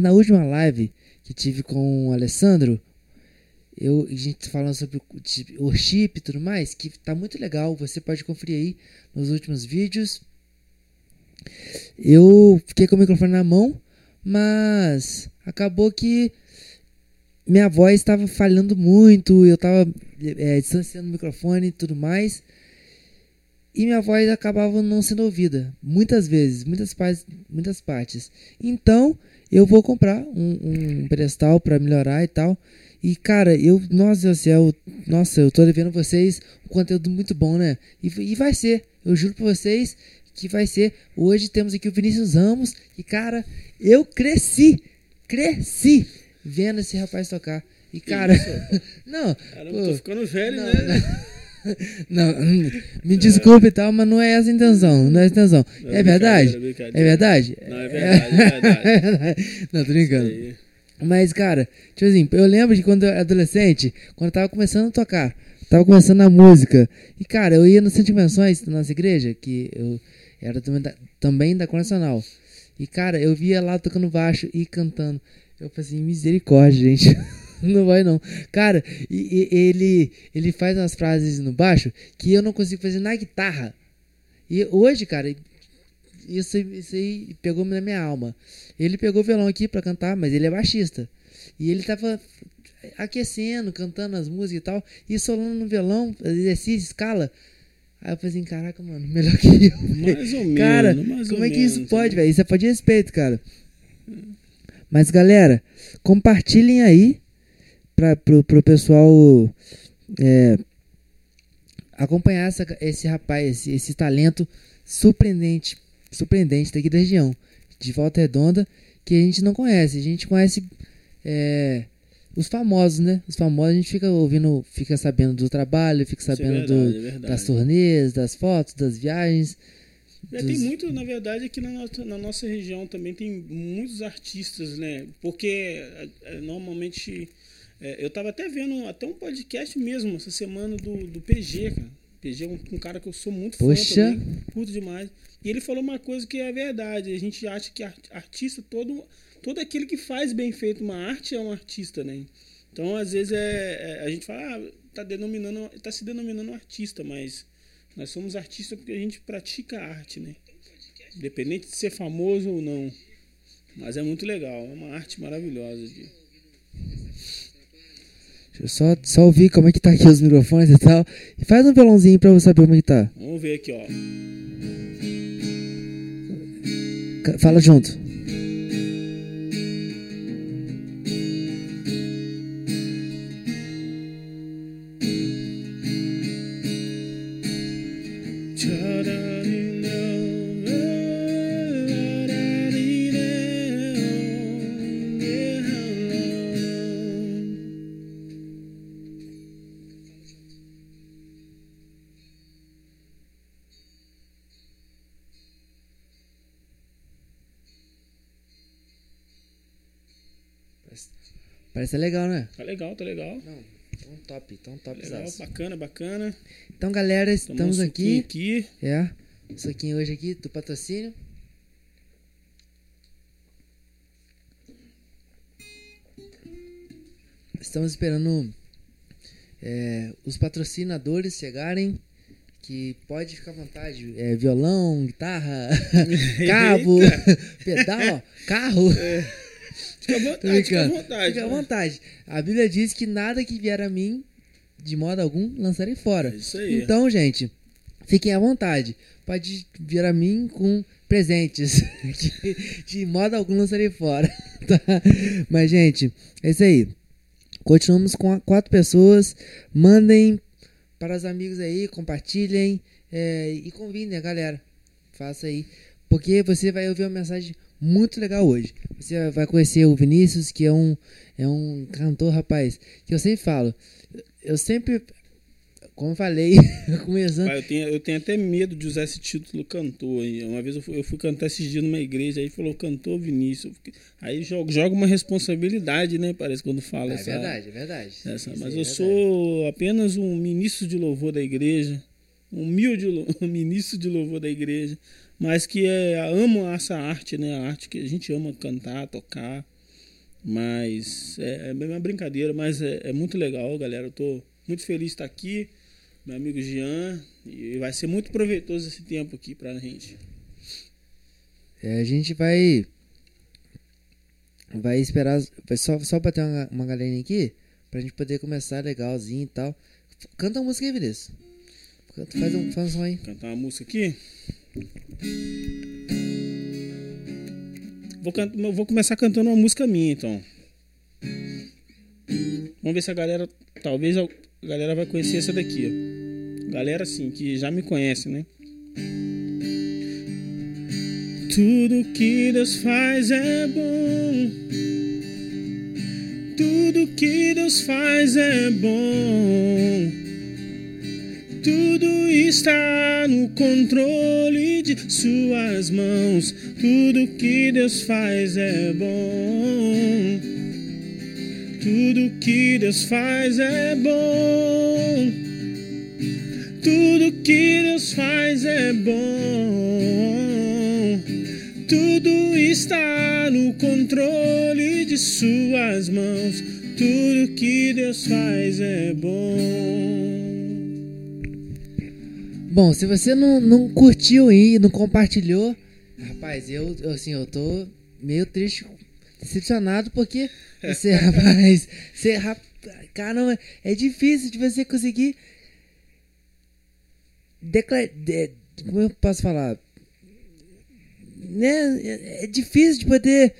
Na última live que tive com o Alessandro, eu, a gente falando sobre o chip e tudo mais, que tá muito legal. Você pode conferir aí nos últimos vídeos. Eu fiquei com o microfone na mão, mas acabou que minha voz estava falhando muito, eu estava é, distanciando o microfone e tudo mais. E minha voz acabava não sendo ouvida, muitas vezes, muitas, muitas partes. Então, eu vou comprar um, um pedestal para melhorar e tal. E cara, eu, nossa Deus do céu, nossa, eu tô devendo vocês um conteúdo muito bom, né? E, e vai ser, eu juro pra vocês que vai ser. Hoje temos aqui o Vinícius Ramos, e cara, eu cresci, cresci vendo esse rapaz tocar. E cara, não, Caramba, pô, tô ficando velho, não, né? Não, me desculpe e tal, mas não é essa a intenção. Não é essa a intenção. Não, é, verdade? É verdade? Não, é verdade, é verdade. não, tô brincando. Mas, cara, tipo assim, eu lembro de quando eu era adolescente, quando eu tava começando a tocar, tava começando a música. E, cara, eu ia no Centro de Convenções da nossa igreja, que eu era também da, também da Nacional. E, cara, eu via lá tocando baixo e cantando. Eu falei assim, misericórdia, gente. não vai não. Cara, e, e, ele, ele faz umas frases no baixo que eu não consigo fazer na guitarra. E hoje, cara, isso, isso aí pegou na minha alma. Ele pegou o violão aqui para cantar, mas ele é baixista. E ele tava aquecendo, cantando as músicas e tal, e solando no violão, exercício, escala. Aí eu falei assim, caraca, mano, melhor que eu. Mais ou menos. Cara, mais como é que menos, isso pode, velho? Isso é pode respeito, cara. Mas, galera, compartilhem aí para pro, pro pessoal é, acompanhar essa, esse rapaz, esse, esse talento surpreendente, surpreendente daqui da região, de Volta Redonda, que a gente não conhece. A gente conhece é, os famosos, né? Os famosos a gente fica ouvindo, fica sabendo do trabalho, fica sabendo é verdade, do, é das turnês, das fotos, das viagens. É, tem muito, na verdade, aqui na nossa, na nossa região também tem muitos artistas, né? Porque é, é, normalmente é, eu tava até vendo até um podcast mesmo essa semana do, do PG, cara. PG é um, um cara que eu sou muito fã Poxa. também, curto demais. E ele falou uma coisa que é verdade. A gente acha que artista, todo, todo aquele que faz bem feito uma arte é um artista, né? Então, às vezes, é, é a gente fala, ah, tá, denominando, tá se denominando um artista, mas nós somos artistas porque a gente pratica arte, né? Independente de ser famoso ou não. Mas é muito legal, é uma arte maravilhosa. De... Deixa eu só, só ouvir como é que tá aqui os microfones e tal. E faz um violãozinho pra eu saber como é que tá. Vamos ver aqui, ó. Fala junto. Tá legal, tá. Não, tão top, tão top. Tá legal, bacana, bacana. Então, galera, estamos um aqui. aqui. É, suquinho hoje aqui do patrocínio. Estamos esperando é, os patrocinadores chegarem. Que pode ficar à vontade. É, violão, guitarra, cabo, pedal, carro. É. Fica à vontade, fica à vontade. Fica à vontade. A Bíblia diz que nada que vier a mim, de modo algum, lançarei fora. É isso aí. Então, gente, fiquem à vontade. Pode vir a mim com presentes. de, de modo algum lançarei fora. Tá? Mas, gente, é isso aí. Continuamos com quatro pessoas. Mandem para os amigos aí, compartilhem é, e convidem a galera. Faça aí. Porque você vai ouvir uma mensagem muito legal hoje. Você vai conhecer o Vinícius, que é um, é um cantor, rapaz, que eu sempre falo. Eu sempre, como falei, começando. eu, tenho, eu tenho até medo de usar esse título cantor. Aí. Uma vez eu fui, eu fui cantar esses dias numa igreja, aí falou cantor Vinícius. Aí joga, joga uma responsabilidade, né? Parece quando fala É essa. verdade, é verdade. essa. Mas aí eu é sou apenas um ministro de louvor da igreja. Um humilde um ministro de louvor da igreja. Mas que é, amo essa arte, né? A arte que a gente ama cantar, tocar. Mas é, é uma brincadeira, mas é, é muito legal, galera. Eu tô muito feliz de estar aqui, meu amigo Jean, e vai ser muito proveitoso esse tempo aqui pra gente. É, a gente vai. Vai esperar. Vai só, só bater uma, uma galerinha aqui. Pra gente poder começar legalzinho e tal. Canta uma música aí, Vinícius. Canta, faz um, faz um som aí. Cantar uma música aqui. Vou, vou começar cantando uma música minha, então. Vamos ver se a galera. Talvez a galera vai conhecer essa daqui, ó. Galera, assim, que já me conhece, né? Tudo que Deus faz é bom. Tudo que Deus faz é bom. Tudo está no controle de Suas mãos. Tudo que Deus faz é bom. Tudo que Deus faz é bom. Tudo que Deus faz é bom. Tudo está no controle de Suas mãos. Tudo que Deus faz é bom. Bom, se você não, não curtiu e não compartilhou, rapaz, eu assim, eu tô meio triste, decepcionado porque você, rapaz, você, caramba, é difícil de você conseguir declarar, de, como eu posso falar, né, é difícil de poder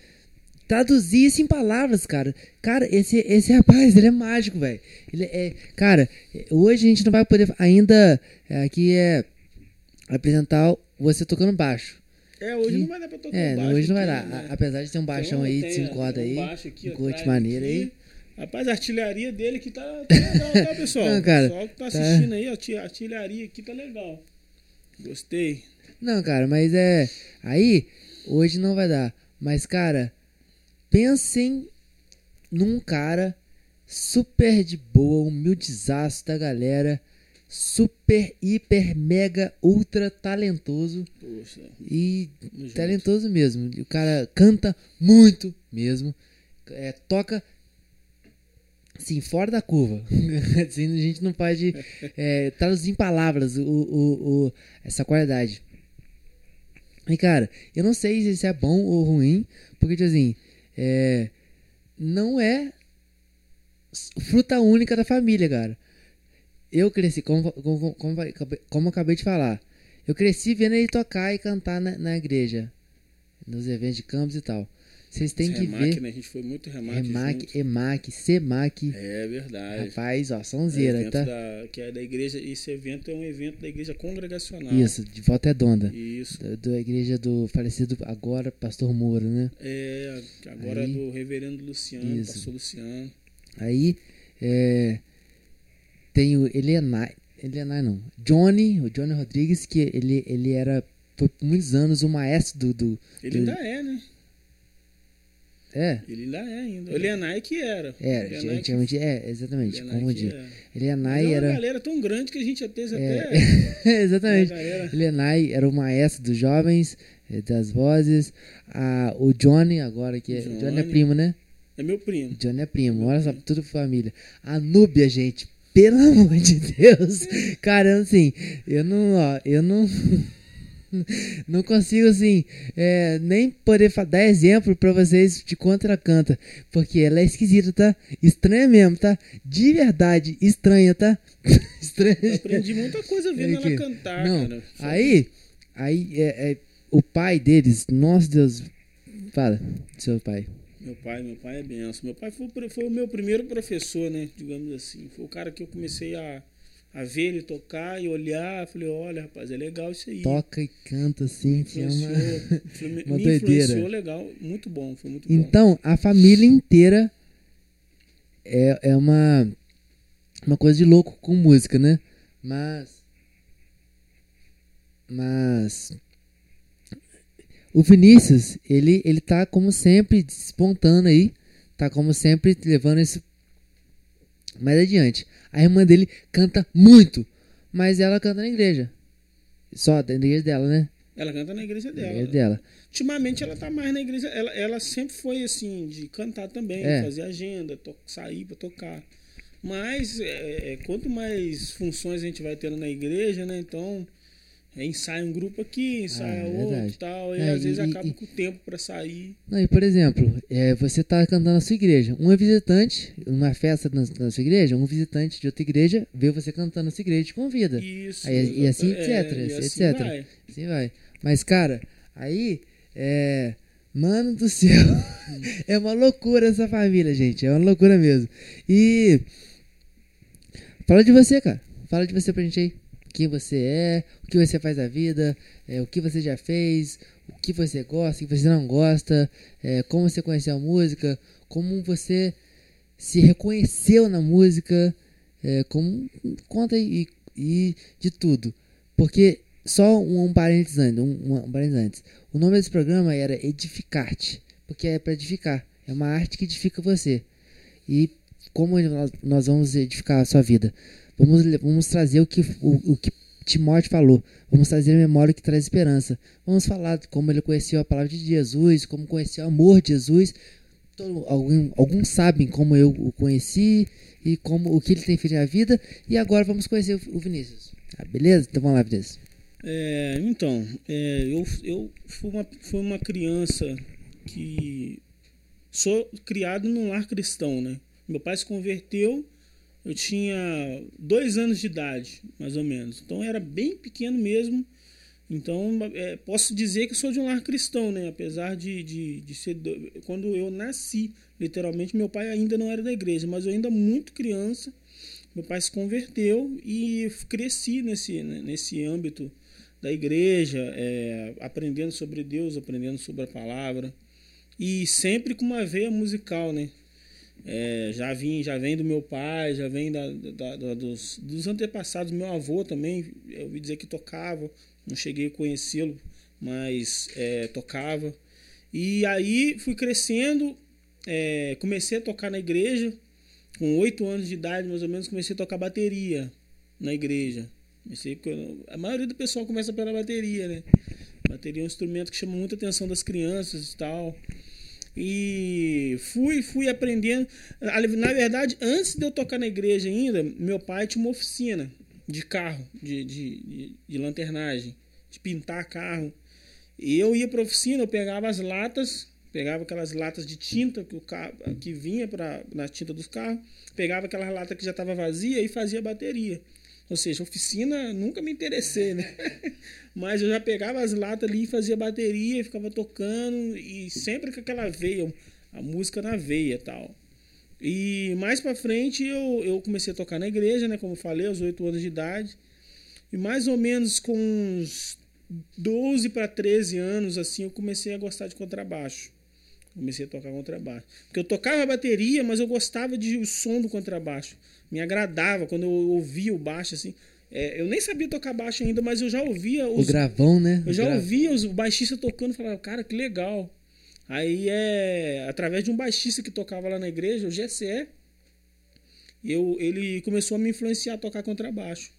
traduzir isso em palavras, cara. Cara, esse, esse rapaz, ele é mágico, velho. Ele é, cara, hoje a gente não vai poder ainda aqui é apresentar você tocando baixo. É, hoje que, não vai dar pra tocar é, baixo. hoje não vai aqui, dar. Né? Apesar de ter um baixão então, aí de 5 cordas um aí, baixo aqui, um curte maneiro aqui. aí. Rapaz, a artilharia dele que tá, tá legal, tá, pessoal? Não, cara, o pessoal que tá tá- assistindo aí, ó, a artilharia aqui tá legal. Gostei. Não, cara, mas é. Aí, hoje não vai dar. Mas, cara, pensem num cara super de boa, humildezaço da galera. Super, hiper, mega, ultra talentoso. Poxa, E tamo junto. talentoso mesmo. O cara canta muito mesmo. É, toca assim, fora da curva. assim, a gente não pode é, traduzir em palavras o, o, o- essa qualidade. E cara, eu não sei se isso é bom ou ruim, porque tipo assim, é, não é fruta única da família, cara. Eu cresci, como, como, como, como acabei de falar, eu cresci vendo ele tocar e cantar na, na igreja, nos eventos de campos e tal. Vocês têm que Remac, ver né? A gente foi muito remac, Remac, junto. EMAC, CEMAC. É verdade. Rapaz, ó, É sonzeira, evento tá? da, que é da igreja, esse evento é um evento da igreja congregacional. Isso, de volta redonda. Isso. Da, da igreja do falecido agora, Pastor Moura, né? É, agora Aí- do reverendo Luciano, Isso. pastor Luciano. Aí, é, tem o Elenai, Elenai não, Johnny, o Johnny Rodrigues, que ele, ele era por muitos anos o maestro do... do Ele do- ainda é, né? É, Ele ainda é ainda. O Elianai que era. é, Elianai que- antigamente, é, exatamente, Elianai confundi. que era. É uma era... galera tão grande que a gente até, É, até exatamente. uma Elenai era o maestro dos jovens, eh, das vozes. Ah, o Johnny, agora que é. O Johnny é Johnny. primo, né? É meu primo. Johnny é primo, olha só, tudo família. A Núbia, gente, pelo amor de Deus. Cara, assim, eu não, ó, eu não. Não consigo, assim, é, nem poder dar exemplo pra vocês de quanto ela canta. Porque ela é esquisita, tá? Estranha mesmo, tá? De verdade, estranha, tá? estranha. Eu aprendi muita coisa vendo Aqui. ela cantar, Não, cara. Aí, aí é, é, o pai deles, nossa Deus, fala, seu pai. Meu pai, meu pai é benção. Meu pai foi, foi o meu primeiro professor, né? Digamos assim. Foi o cara que eu comecei a, a ver ele tocar e olhar. Falei, olha, rapaz, é legal isso aí. Toca e canta assim, que é Influenciou, uma... me uma influenciou doideira. legal. Muito bom, foi muito bom. Então, a família inteira é, é uma, uma coisa de louco com música, né? Mas. Mas. O Vinícius, ele, ele tá como sempre despontando aí. Tá como sempre levando isso mais adiante. A irmã dele canta muito, mas ela canta na igreja. Só da igreja dela, né? Ela canta na igreja dela. É dela. Ultimamente ela tá mais na igreja. Ela, ela sempre foi assim, de cantar também, É. fazer agenda, to- sair pra tocar. Mas é, é, quanto mais funções a gente vai tendo na igreja, né? Então, é, ensaia um grupo aqui, ensaia Ah, é outro verdade. e tal. E É, às e- vezes e- acaba e- com o tempo pra sair. Não, e por exemplo, é, você tá cantando na sua igreja. Um é visitante, numa festa na, na sua igreja, um visitante de outra igreja vê você cantando na sua igreja e te convida. Isso. Aí, e assim, é, etc, e assim, assim etc. vai. Assim vai. Mas, cara, aí, é. Mano do céu. é uma loucura essa família, gente. É uma loucura mesmo. E. Fala de você, cara. Fala de você pra gente aí. Quem você é, o que você faz da vida, é, o que você já fez, o que você gosta, o que você não gosta, é, como você conheceu a música, como você se reconheceu na música, é, como conta e, e de tudo. Porque só um, um parênteses antes, um, um parênteses antes. O nome desse programa era Edificarte, porque é para edificar. É uma arte que edifica você. E como nós vamos edificar a sua vida? Vamos, vamos trazer o que, o, o que Timóteo falou. Vamos trazer a memória que traz esperança. Vamos falar de como ele conheceu a palavra de Jesus, como conheceu o amor de Jesus. Todo, algum, alguns sabem como eu o conheci e como o que ele tem feito na vida. E agora vamos conhecer o, o Vinícius. Ah, beleza? Então vamos lá, Vinícius. É, então, é, eu, eu fui, uma, fui uma criança que sou criado num lar cristão, né? Meu pai se converteu, eu tinha dois anos de idade, mais ou menos. Então era bem pequeno mesmo. Então é, posso dizer que sou de um lar cristão, né? Apesar de, de, de ser. do- Quando eu nasci, literalmente, meu pai ainda não era da igreja, mas eu ainda muito criança. Meu pai se converteu e cresci nesse, né, nesse âmbito da igreja, é, aprendendo sobre Deus, aprendendo sobre a palavra e sempre com uma veia musical, né? É, já vim, já vem do meu pai, já vem da, da- da- dos, dos antepassados, meu avô também, eu ouvi dizer que tocava, não cheguei a conhecê-lo, mas é, tocava. E aí fui crescendo, é, comecei a tocar na igreja, com oito anos de idade, mais ou menos, comecei a tocar bateria na igreja. Comecei, com- a maioria do pessoal começa pela bateria, né? Bateria é um instrumento que chama muita atenção das crianças e tal. E fui, fui aprendendo. Na verdade, antes de eu tocar na igreja ainda, meu pai tinha uma oficina de carro, de, de, de, de lanternagem, de pintar carro. E eu ia para oficina, eu pegava as latas, pegava aquelas latas de tinta que, o carro, que vinha pra, na tinta dos carros, pegava aquela lata que já estava vazia e fazia bateria. Ou seja, oficina nunca me interessei, né? Mas eu já pegava as latas ali e fazia bateria, ficava tocando e sempre com aquela veia, a música na veia tal. E mais pra frente eu, eu comecei a tocar na igreja, né? Como eu falei, aos 8 anos de idade. E mais ou menos com uns 12 para 13 anos, assim, eu comecei a gostar de contrabaixo. Comecei a tocar contrabaixo. Porque eu tocava bateria, mas eu gostava de o som do contrabaixo. Me agradava quando eu ouvia o baixo, assim. É, eu nem sabia tocar baixo ainda, mas eu já ouvia O os, gravão, né? eu O já ouvia os baixistas tocando e falava, cara, que legal. Aí é através de um baixista que tocava lá na igreja, o GCE, eu, ele começou a me influenciar a tocar contrabaixo.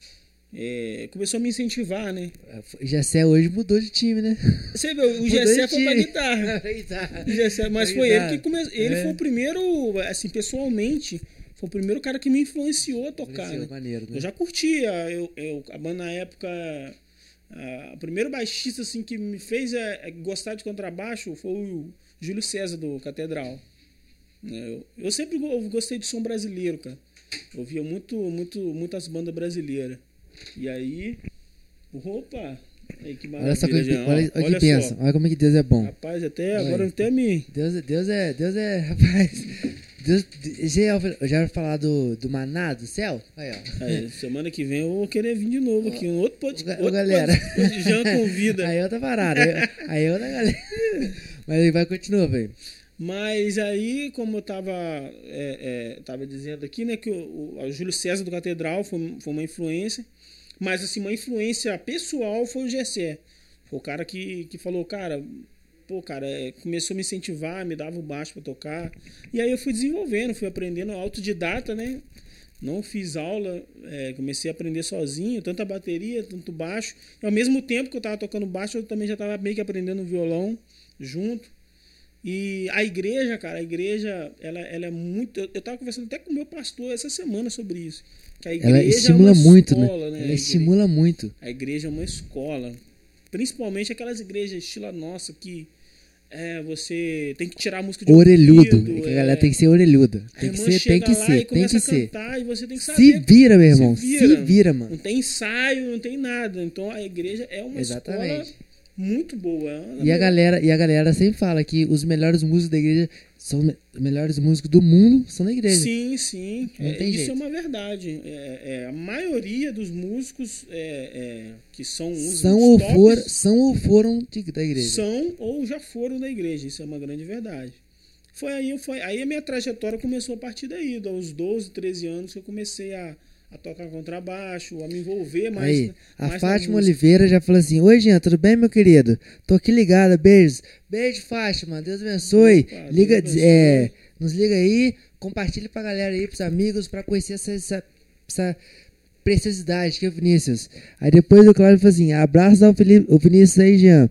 É, começou a me incentivar, né? Gessé hoje mudou de time, né? Você vê, o de foi pra guitarra. O GCE, mas Pra foi ele guitarra. que começou. Ele É. foi o primeiro, assim, pessoalmente, foi o primeiro cara que me influenciou a tocar. Né? maneiro, né? Eu já curtia. Eu, eu, a banda na época. a- o primeiro baixista assim, que me fez é, é gostar de contrabaixo foi o Júlio César do Catedral. né? Eu, eu sempre go- gostei de som brasileiro, cara. Eu ouvia muito, muito, muitas bandas brasileiras. E aí. Opa! Aí, que Olha só como, maravilha, Jean. olha, olha Olha que pensa. Olha como é que Deus é bom. Rapaz, até Olha agora até me. Deus, Deus é. Deus é. Rapaz. Deus, já, já vai falar do, do maná do céu? Aí. Aí, semana que vem eu vou querer vir de novo aqui. Um outro podcast. Outro galera. podcast, Jean convida. Aí é outra parada. Aí, aí é outra galera. Mas aí vai continuar, velho. Mas aí, como eu tava, é, é, tava dizendo aqui, né, que o, o, o Júlio César do Catedral foi, foi uma influência, mas assim, uma influência pessoal foi o Gessé. Foi o cara que, que falou, cara, pô, cara, é, começou a me incentivar, me dava o baixo pra tocar. E aí eu fui desenvolvendo, fui aprendendo autodidata, né? não fiz aula, é, comecei a aprender sozinho, tanto a bateria, tanto baixo. E ao mesmo tempo que eu estava tocando baixo, eu também já estava meio que aprendendo violão junto. E a igreja, cara, a igreja, ela, ela é muito. Eu estava conversando até com o meu pastor essa semana sobre isso. Que a igreja ela estimula é uma muito, né? escola, né? Ela A igre- estimula muito. A igreja é uma escola. Principalmente aquelas igrejas estilo nossa que é, você tem que tirar a música de Orelhudo. ouvido, que a é. galera tem que ser orelhuda. Tem que ser, tem que ser, tem que ser. a cantar e você tem que Se vira, meu irmão. Se Se vira. vira, mano. Não tem ensaio, não tem nada. Então a igreja é uma escola Exatamente. muito boa. é E a galera, e a galera sempre fala que os melhores músicos da igreja são os melhores músicos do mundo são da igreja. Sim, sim. É, isso jeito. é uma verdade. É, é, a maioria dos músicos é, é, que são os São ou, tops for, são ou foram de- da igreja. são ou já foram da igreja. Isso é uma grande verdade. Foi aí, foi, aí a minha trajetória começou a partir daí, aos 12, 13 anos que eu comecei a, a tocar contrabaixo, a me envolver mais. Aí, a mais Fátima. Oliveira já falou assim: Oi, Jean, tudo bem, meu querido? Tô aqui ligada, beijos. Beijo, Fátima, Deus abençoe. Opa, Deus liga, abençoe. é, nos liga aí, compartilhe pra galera aí, pros amigos, pra conhecer essa, essa, essa preciosidade que é o Vinícius. Aí depois o Cláudio falou assim: abraço ao Felipe, o Vinícius aí, Jean.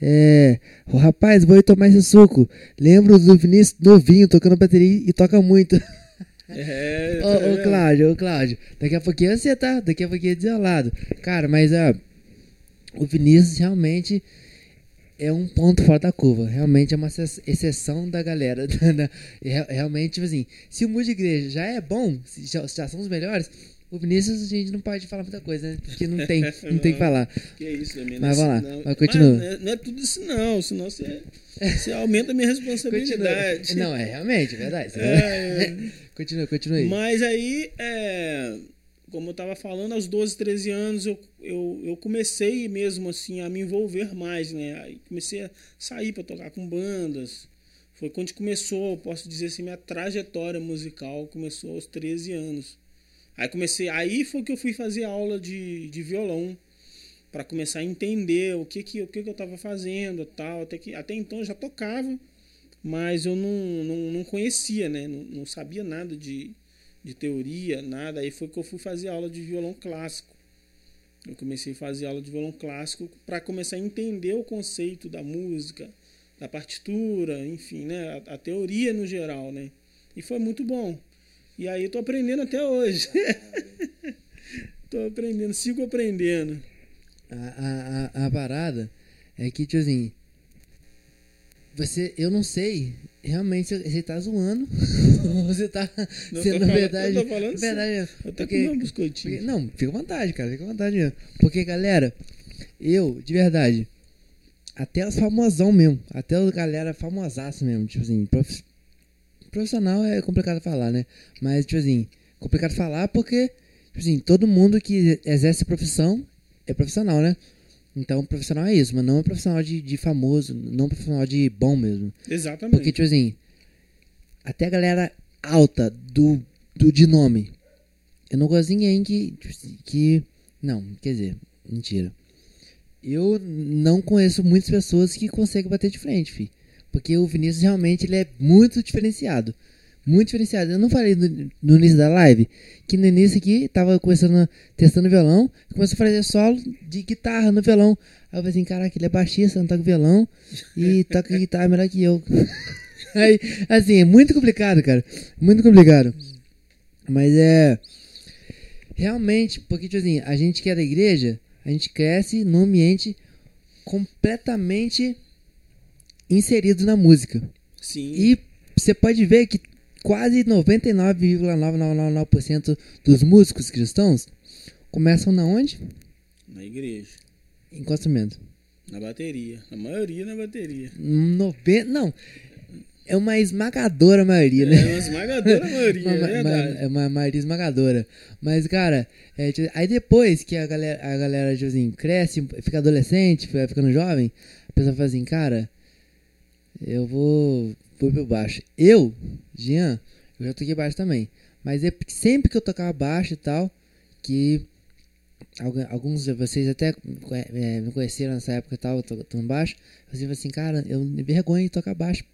É, o rapaz, vou tomar esse suco. Lembro do Vinícius novinho, tocando bateria e toca muito. É, tá Ô, ô vendo? Cláudio, ô Cláudio, daqui a pouquinho você tá, daqui a pouquinho é desolado. Cara, mas ó, o Vinícius realmente é um ponto fora da curva. Realmente é uma ex- exceção da galera. Realmente, tipo assim, se o músico de igreja já é bom, se já, já são os melhores, o Vinícius a gente não pode falar muita coisa, né? Porque não tem, não tem que falar. Que isso. Mas vamos lá, não. mas continua. não é- não é tudo isso, não. Senão você, você aumenta a minha Continua. responsabilidade. Não, é realmente, é verdade. É, continua, continua aí. Mas aí, é, como eu tava falando, aos 12, 13 anos eu, eu, eu comecei mesmo assim a me envolver mais, né? Aí comecei a sair para tocar com bandas. Foi quando começou, posso dizer assim, minha trajetória musical começou aos 13 anos. Aí comecei, aí foi que eu fui fazer aula de, de violão para começar a entender o que que, o que que eu estava fazendo, tal, até que até então eu já tocava, mas eu não, não, não conhecia, né? Não, não sabia nada de, de teoria, nada. Aí foi que eu fui fazer aula de violão clássico. Eu comecei a fazer aula de violão clássico para começar a entender o conceito da música, da partitura, enfim, né? A, a teoria no geral, né? E foi muito bom. E aí eu tô aprendendo até hoje. tô aprendendo, sigo aprendendo. A, a, a, parada é que, tipo assim. Você, eu não sei realmente você tá zoando. ou você tá. Não, se tô na falando- verdade. eu tô falando verdade mesmo. Eu tô Porque- comendo um porque- biscoitinho. não, fica à vontade, cara. Fica à vontade mesmo. Porque, galera, eu, de verdade, até os famosão mesmo. Até os galera famosaço mesmo. Tipo assim, prof- profissional é complicado falar, né? Mas, tipo assim, complicado falar porque, tipo assim, todo mundo que exerce profissão é profissional, né? Então, profissional é isso, mas não é profissional de, de famoso, não profissional de bom mesmo. Exatamente. Porque, tipo assim, até a galera alta do, do de nome. Eu não gosto de ninguém que, tipo assim, que. Não, quer dizer, mentira. Eu não conheço muitas pessoas que conseguem bater de frente, fi. Porque o Vinícius realmente ele é muito diferenciado. Muito diferenciado. Eu não falei no, no início da live que no início aqui tava começando, testando violão, começou a fazer solo de guitarra no violão. Aí eu falei assim, caraca, ele é baixista, não toca violão e toca guitarra melhor que eu. Aí, assim, é muito complicado, cara. Muito complicado. Mas é. Realmente, porque, tipo assim, a gente que é da igreja, a gente cresce num ambiente completamente inserido na música. Sim. E você pode ver que quase 99,999% dos músicos cristãos começam na onde? Na igreja. Em qual instrumento? Na bateria. A maioria na bateria. 90, não. É uma esmagadora maioria, né? É uma esmagadora maioria, Uma- é verdade. é uma maioria esmagadora. Mas, cara, é, tipo, aí depois que a galera, a galera tipo assim, cresce, fica adolescente, fica ficando jovem, a pessoa fala assim, cara, eu vou, vou pro baixo. Eu, Jean, eu já toquei baixo também. Mas é sempre que eu tocava baixo e tal, que algu- alguns de vocês até é, me conheceram nessa época e tal, eu to- tocando baixo, eu sempre assim, cara, eu me vergonho de tocar baixo.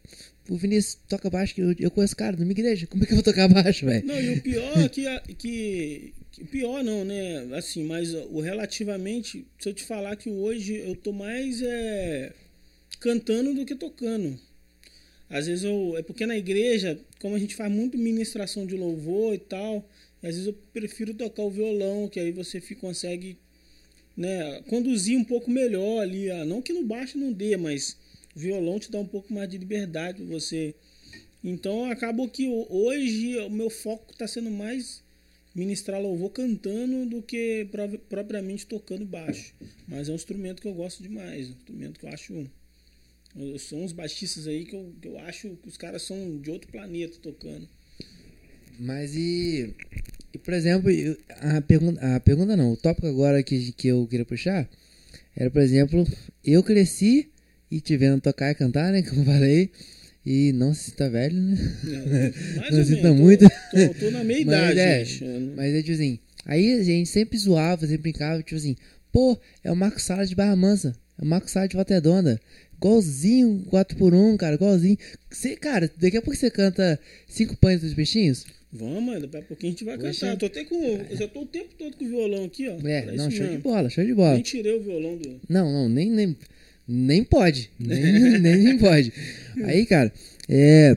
o Vinícius toca baixo, que eu, eu conheço cara da minha igreja. Como é que eu vou tocar baixo, velho? Não, e o pior é que, que, que- Pior não, né? Assim, mas o relativamente, se eu te falar que hoje eu tô mais é, cantando do que tocando. Às vezes eu. É porque na igreja, como a gente faz muito ministração de louvor e tal, às vezes eu prefiro tocar o violão, que aí você consegue né, conduzir um pouco melhor ali. ah, Não que no baixo não dê, mas violão te dá um pouco mais de liberdade você. Então acabou que ho- hoje o meu foco está sendo mais ministrar louvor cantando do que propriamente tocando baixo. Mas é um instrumento que eu gosto demais, um instrumento que eu acho. Eu- São uns baixistas aí que eu, que eu acho que os caras são de outro planeta tocando. Mas e. e, por exemplo, a pergunta, a pergunta não, o tópico agora que, que eu queria puxar era, por exemplo, eu cresci e te vendo tocar e cantar, né? Como eu falei. E não se sinta velho, né? É, mais Não ou sinta muito. Tô, tô, tô na meia Mas idade, é, gente. Eu não- Mas é tipo assim, aí a gente sempre zoava, sempre brincava, tipo assim, pô, é o Marco Salles de Barra Mansa, é o Marco Salles de Volta Redonda. Igualzinho 4x1, cara, igualzinho. Você, cara, daqui a pouco você canta Cinco Pães dos Peixinhos? Vamos, daqui a pouquinho a gente vai cantar. Eu tô até com. Eu já tô o tempo todo com o violão aqui, ó. É, não, isso show de mesmo. bola, show de bola. Nem tirei o violão do. Não, não, nem, nem, nem pode. Nem, nem, nem pode. Aí, cara, é,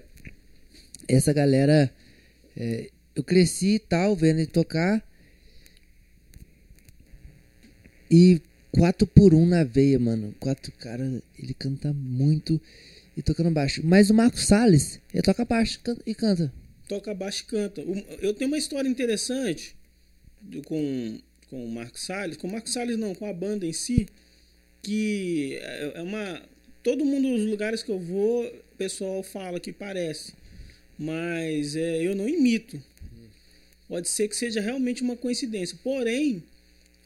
essa galera. é, eu cresci e tal, vendo ele tocar. E 4 por 1 na veia, mano. Quatro, cara, ele canta muito e tocando baixo. Mas o Marcos Salles, ele toca baixo can- e canta. Toca baixo e canta. Eu tenho uma história interessante com, com o Marcos Salles. Com o Marcos Salles não, com a banda em si. Que é é uma. Todo mundo, os lugares que eu vou, o pessoal fala que parece. Mas é, eu não imito. Pode ser que seja realmente uma coincidência. Porém,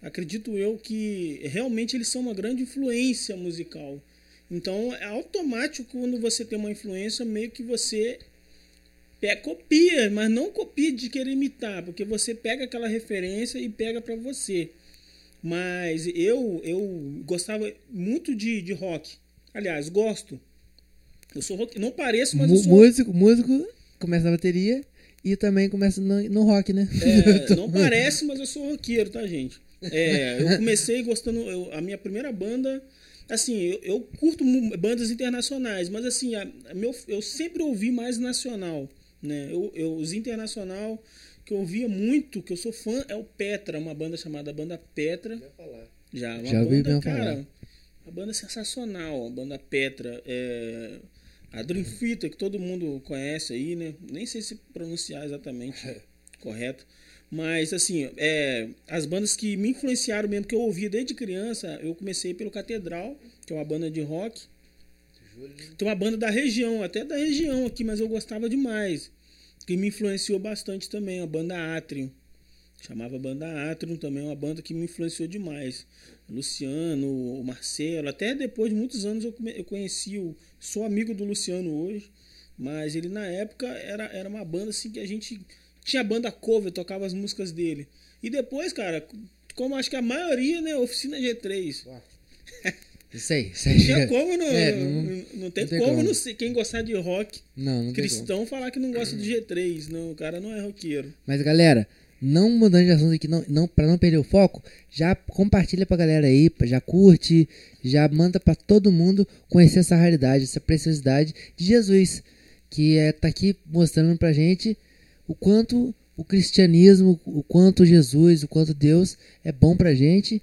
acredito eu que realmente eles são uma grande influência musical. Então é automático quando você tem uma influência, meio que você é, copia, mas não copia de querer imitar, porque você pega aquela referência e pega pra você. Mas eu eu gostava muito de, de rock. Aliás, gosto. Eu sou rock, não pareço, mas eu Mu- sou músico, músico, começa na bateria e também começa no, no rock, né? É, não parece, mas eu sou roqueiro, tá, gente? É, eu comecei gostando. eu- a minha primeira banda. Assim, eu, eu curto bandas internacionais, mas assim, a, a meu, eu sempre ouvi mais nacional. Né? Eu, eu, os internacional que eu ouvia muito, que eu sou fã, é o Petra, uma banda chamada Banda Petra. Já, uma Já ouvi banda, cara, falar. uma banda sensacional, a banda Petra. É, a Dream Theater, que todo mundo conhece aí, né? Nem sei se pronunciar exatamente correto. Mas, assim, é, as bandas que me influenciaram mesmo, que eu ouvia desde criança, eu comecei pelo Catedral, que é uma banda de rock. Tem uma banda da região, até da região aqui, mas eu gostava demais. Que me influenciou bastante também, a banda Atrium. Chamava Banda Atrium também, uma banda que me influenciou demais. Luciano, Marcelo, até depois de muitos anos eu, eu conheci o. Sou amigo do Luciano hoje, mas ele na época era, era uma banda assim que a gente. Tinha banda cover, tocava as músicas dele. E depois, cara, como acho que a maioria, né, oficina G3. Isso aí, isso aí. Não tinha como não. É, não, não- não tem tem como, como. não quem gostar de rock Não, como. cristão falar que não gosta de G3. Não, o cara não é roqueiro. Mas galera, não mudando de assunto aqui, não, não, pra não perder o foco, já compartilha pra galera aí, já curte, já manda pra todo mundo conhecer essa raridade, essa preciosidade de Jesus, que é, tá aqui mostrando pra gente o quanto o cristianismo, o quanto Jesus, o quanto Deus é bom pra gente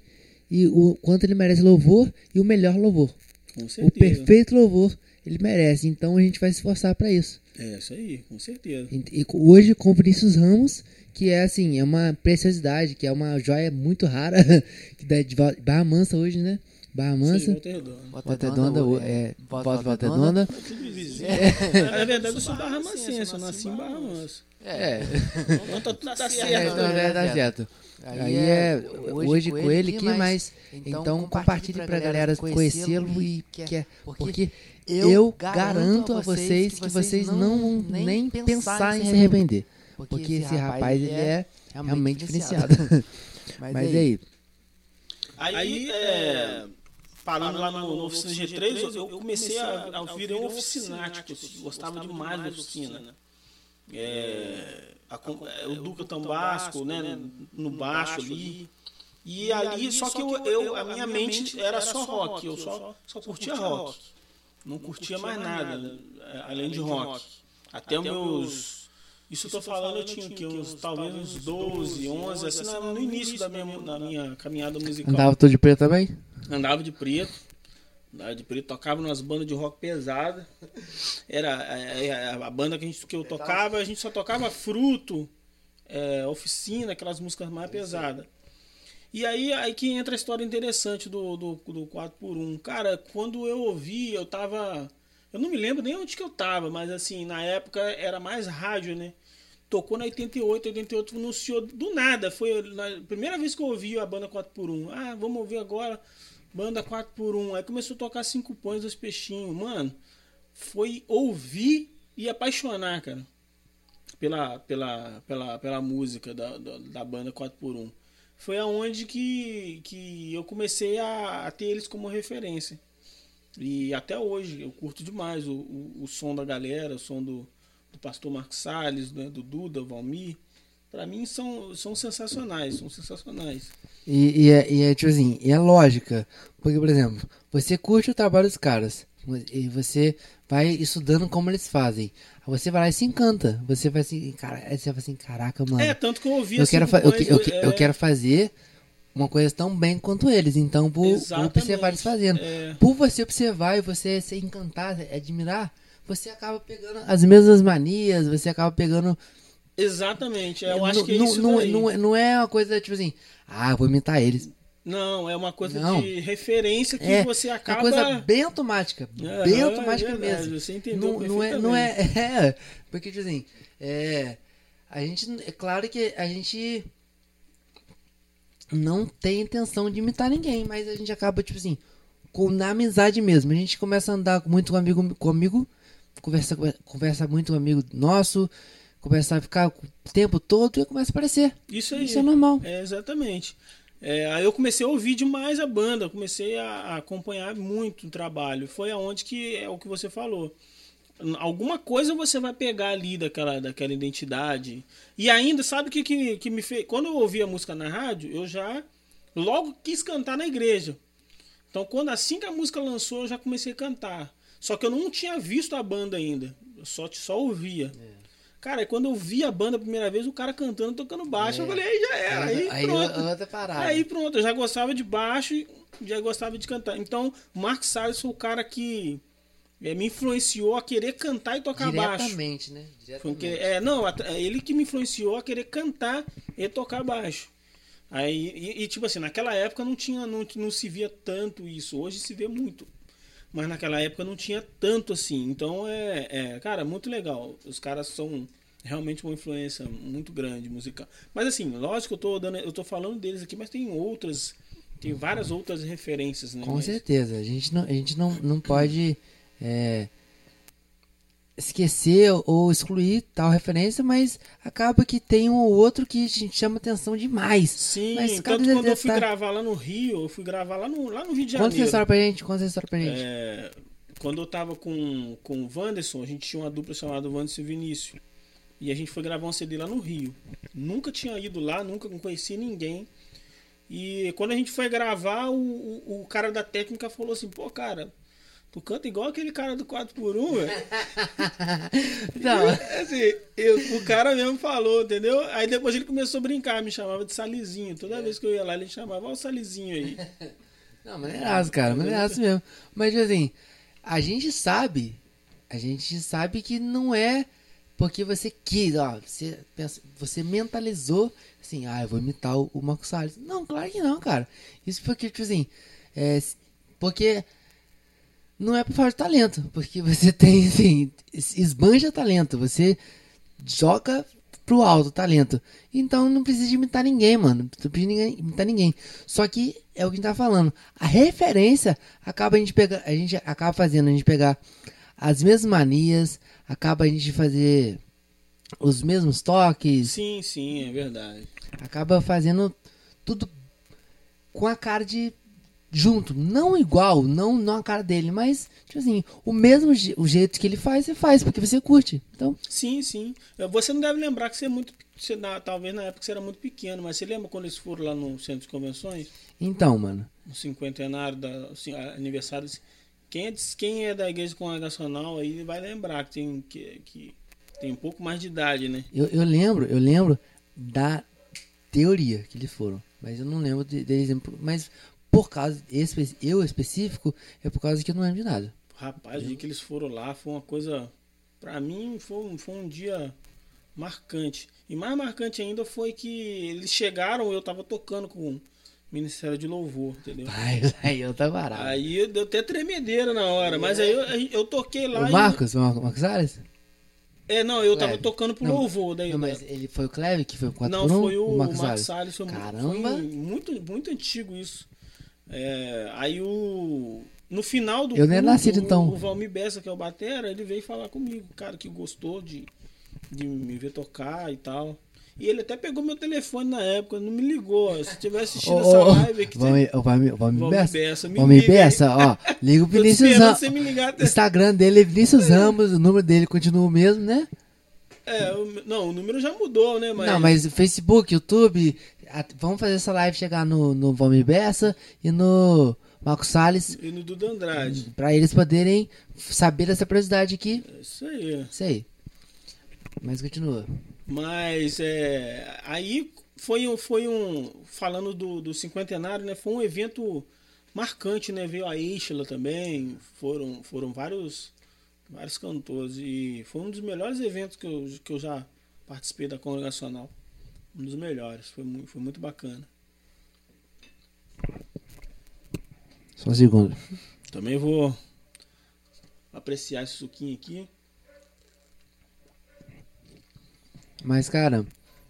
e o quanto ele merece louvor e o melhor louvor. Com O certeza. perfeito louvor ele merece, então a gente vai se esforçar pra isso. É isso aí, com certeza. E e hoje com o Vinícius Ramos, que é assim, é uma preciosidade, que é uma joia muito rara, que dá de Barra Mansa hoje, né? Barra Mansa. Volta Redonda. Volta Redonda, é, Volta Volta Redonda. Na verdade, eu sou Barra Mansense, eu nasci em Barra Mansa. É, Então tá tudo tá é, certo. então, é, tá certo. Aí é hoje com ele aqui, mas então compartilhe pra galera conhecê-lo e quer, porque eu garanto a vocês que vocês não vão nem pensar em se arrepender, porque esse rapaz ele é realmente diferenciado. Mas aí, Aí, é, parando lá no, no Oficina G3, eu, eu comecei a, a ouvir um oficinático, eu gostava demais da oficina. É, a, é, o Duca Tambasco, né, no baixo ali. E ali, só que eu, eu, a minha mente era só rock, eu só, só curtia rock. Não curtia mais nada, além de rock. Até os meus. Isso eu tô falando, eu tinha que uns, talvez uns 12, 11, assim, no início da minha, da minha caminhada musical. Andava todo de preto também? Andava de preto. Andava de preto, tocava nas bandas de rock pesada. Era a, é, é, a, a banda que, a gente, que eu tocava, a gente só tocava fruto, é, oficina, aquelas músicas mais pesadas. E aí, aí que entra a história interessante do, do, do 4x1. Cara, quando eu ouvi, eu tava. Eu não me lembro nem onde que eu tava, mas assim, na época era mais rádio, né? Tocou na 88, 88 anunciou do nada. Foi a primeira vez que eu ouvi a banda 4x1. Ah, vamos ouvir agora, banda 4x1. Aí começou a tocar cinco pães dos peixinhos. Mano, foi ouvir e apaixonar, cara. Pela, pela, pela, pela música da, da, da banda 4x1 foi aonde que, que eu comecei a, a, ter eles como referência. E até hoje eu curto demais o, o, o som da galera, o som do, do pastor Marcos Salles, né, do Duda, Valmir. Para mim são, são sensacionais, são sensacionais. E, e, é, e é tipo assim, e é lógica. Porque, por exemplo, você curte o trabalho dos caras. E você vai estudando como eles fazem. Você vai lá e se encanta. Você vai assim, cara, você vai assim, caraca, mano. É, tanto que eu ouvi eu quero, eu, eu, é... eu, quero fazer uma coisa tão bem quanto eles. Então, vou, vou observar eles fazendo. É... Por você observar e você se encantar, admirar, você acaba pegando as mesmas manias, você acaba pegando. Exatamente, eu acho que é não, isso não, não, não é uma coisa tipo assim, ah, vou imitar eles. Não, é uma coisa não. de referência que é, você acaba. É uma coisa bem automática. É, bem automática é mesmo. Você entendeu não, não é, não é, é. Porque, tipo assim, é, a gente. É claro que a gente não tem intenção de imitar ninguém, mas a gente acaba, tipo assim, com, na amizade mesmo. A gente começa a andar muito com amigo, com amigo conversa, conversa muito com amigo nosso, começa a ficar o tempo todo e começa a aparecer. Isso aí. Isso é normal. É, exatamente. É, aí eu comecei a ouvir demais a banda, comecei a, a, acompanhar muito o trabalho. Foi aonde que é o que você falou. Alguma coisa você vai pegar ali daquela, daquela identidade. E ainda, sabe o que, que, que me fez. Quando eu ouvi a música na rádio, eu já logo quis cantar na igreja. Então, quando assim que a música lançou, eu já comecei a cantar. Só que eu não tinha visto a banda ainda. Eu só, só ouvia. É. Cara, quando eu vi a banda a primeira vez, o cara cantando, tocando baixo, é. eu falei, aí já era. Aí, aí pronto. Outra parada. Aí pronto, eu já gostava de baixo e já gostava de cantar. Então, o Mark Salles foi o cara que é, me influenciou a querer cantar e tocar Diretamente, baixo. né? Diretamente. é, não, é ele que me influenciou a querer cantar e tocar baixo. Aí, e, e, tipo assim, naquela época não tinha, não, não se via tanto isso. Hoje se vê muito. Mas naquela época não tinha tanto assim. Então é, é cara, muito legal. Os caras são realmente uma influência muito grande musical. Mas assim, lógico que eu tô dando, eu tô falando deles aqui, mas tem outras, tem várias outras referências, né? Com certeza. A gente não, a gente não, não pode é, esquecer ou excluir tal referência, mas acaba que tem um ou outro que a gente chama atenção demais. Sim, mas tanto quando eu fui tá... gravar lá no Rio, eu fui gravar lá no, lá no Rio de Janeiro. Conta essa história pra gente, conta essa história pra gente. É, quando eu tava com, com o Wanderson, a gente tinha uma dupla chamada Wanderson e Vinícius. E a gente foi gravar um CD lá no Rio. Nunca tinha ido lá, nunca conheci ninguém. E quando a gente foi gravar, o, o, o cara da técnica falou assim, pô, cara, Tu canta igual aquele cara do 4x1, velho. Não. assim, eu, o cara mesmo falou, entendeu? Aí depois ele começou a brincar, me chamava de Salizinho. Toda é. vez que eu ia lá, ele chamava, ó o Salizinho aí. Não, maneiraço, cara, maneiraço mesmo. Mas, assim, a gente sabe, a gente sabe que não é porque você quis, ó, você, pensa, você mentalizou, assim, ah, eu vou imitar o, o Marcos Salles. Não, claro que não, cara. Isso porque, tipo assim, é, porque não é por falta de talento, porque você tem, assim, esbanja talento, você joga pro alto talento. Então não precisa imitar ninguém, mano. Não precisa imitar ninguém. Só que é o que a gente tá falando. A referência acaba a gente pegar, a gente acaba fazendo a gente pegar as mesmas manias, acaba a gente fazer os mesmos toques. Sim, sim, é verdade. Acaba fazendo tudo com a cara de junto. Não igual, não, não a cara dele, mas, tipo assim, o mesmo je- o jeito que ele faz, você faz, porque você curte. Então, Sim, sim. Você não deve lembrar que você é muito. Você, na- talvez na época você era muito pequeno, mas você lembra quando eles foram lá no centro de convenções? então, mano. No cinquentenário, da, assim, aniversário. Quem é, de- quem é da igreja congregacional aí vai lembrar que tem, que, que tem um pouco mais de idade, né? Eu, eu lembro, eu lembro da teoria que eles foram. Mas eu não lembro de, deles. Mas por causa, eu específico, é por causa que eu não lembro de nada. Rapaz, o dia que eles foram lá foi uma coisa. Pra mim, foi, um- foi um dia marcante. E mais marcante ainda foi que eles chegaram, eu tava tocando com o Ministério de Louvor, entendeu? Aí eu tava barato. Aí deu até tremedeira na hora, mas aí eu, eu toquei lá o e- Marcos, o Mar- Marcos Salles? É, não, eu tava Cleve. tocando pro Não, louvor daí. Não, mas ele foi o Cleve que foi o 4 Não, por 1? foi o, Marcos Marcos Salles. Salles. Foi, mu- Caramba. foi muito, muito antigo isso. É, aí o. No final do Eu nem nascido, o, então. o Valmir Bessa, que é o Batera, ele veio falar comigo, cara, que gostou de, de me ver tocar e tal. E ele até pegou meu telefone na época, não me ligou. Se tivesse assistindo Ô, essa live aqui, Ô, Valmir Valmir Valmir Bessa? Bessa, me. Bessa, ó, liga o Vinícius Ramos. você me ligar até. Instagram dele é Vinícius Ramos, o número dele continua o mesmo, né? É, o- não, o número já mudou, né? Mas, Não, mas Facebook, YouTube, a- vamos fazer essa live chegar no, no Valmir Bessa e no Marcos Salles, E no Duda Andrade. pra eles poderem saber dessa curiosidade aqui. É isso aí. Isso aí. Mas continua. Mas é, aí foi, um- foi um. Falando do, do cinquentenário, né? Foi um evento marcante, né? Veio a Isla também, foram, foram vários, vários cantores. E foi um dos melhores eventos que eu, que eu já participei da congregacional. Um dos melhores, foi, mu- foi muito bacana. Só um segundo. Também vou apreciar esse suquinho aqui. Mas, cara,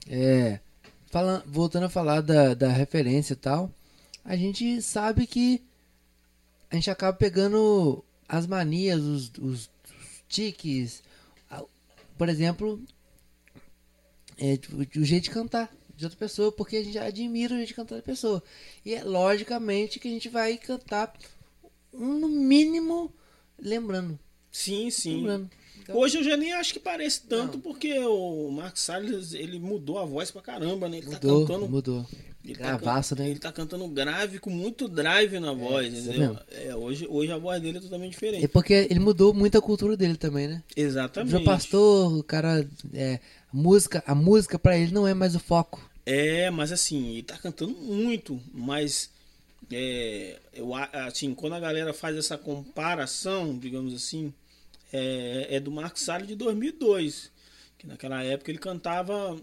é. Falando, voltando a falar da, da referência e tal, a gente sabe que a gente acaba pegando as manias, os, os, os tiques. a- Por exemplo, é, o, o jeito de cantar de outra pessoa, porque a gente admira o jeito de cantar da pessoa. E é logicamente que a gente vai cantar, um, no mínimo, lembrando. Sim, sim. Lembrando. Então- Hoje eu já nem acho que parece tanto, porque o Marcos Salles ele mudou a voz pra caramba, né? Ele tá Mudou, cantando. mudou. Ele Gravaço, tá, né? Ele tá cantando grave, com muito drive na voz, isso entendeu? É, hoje, hoje a voz dele é totalmente É diferente. porque ele mudou muito a cultura dele também, né? Exatamente. Virou pastor, o cara. É, música, a música pra ele não é mais o foco. É, mas assim, ele tá cantando muito, mas é, eu, assim, quando a galera faz essa comparação, digamos assim, é, é do Marcos Salles de 2002, que naquela época ele cantava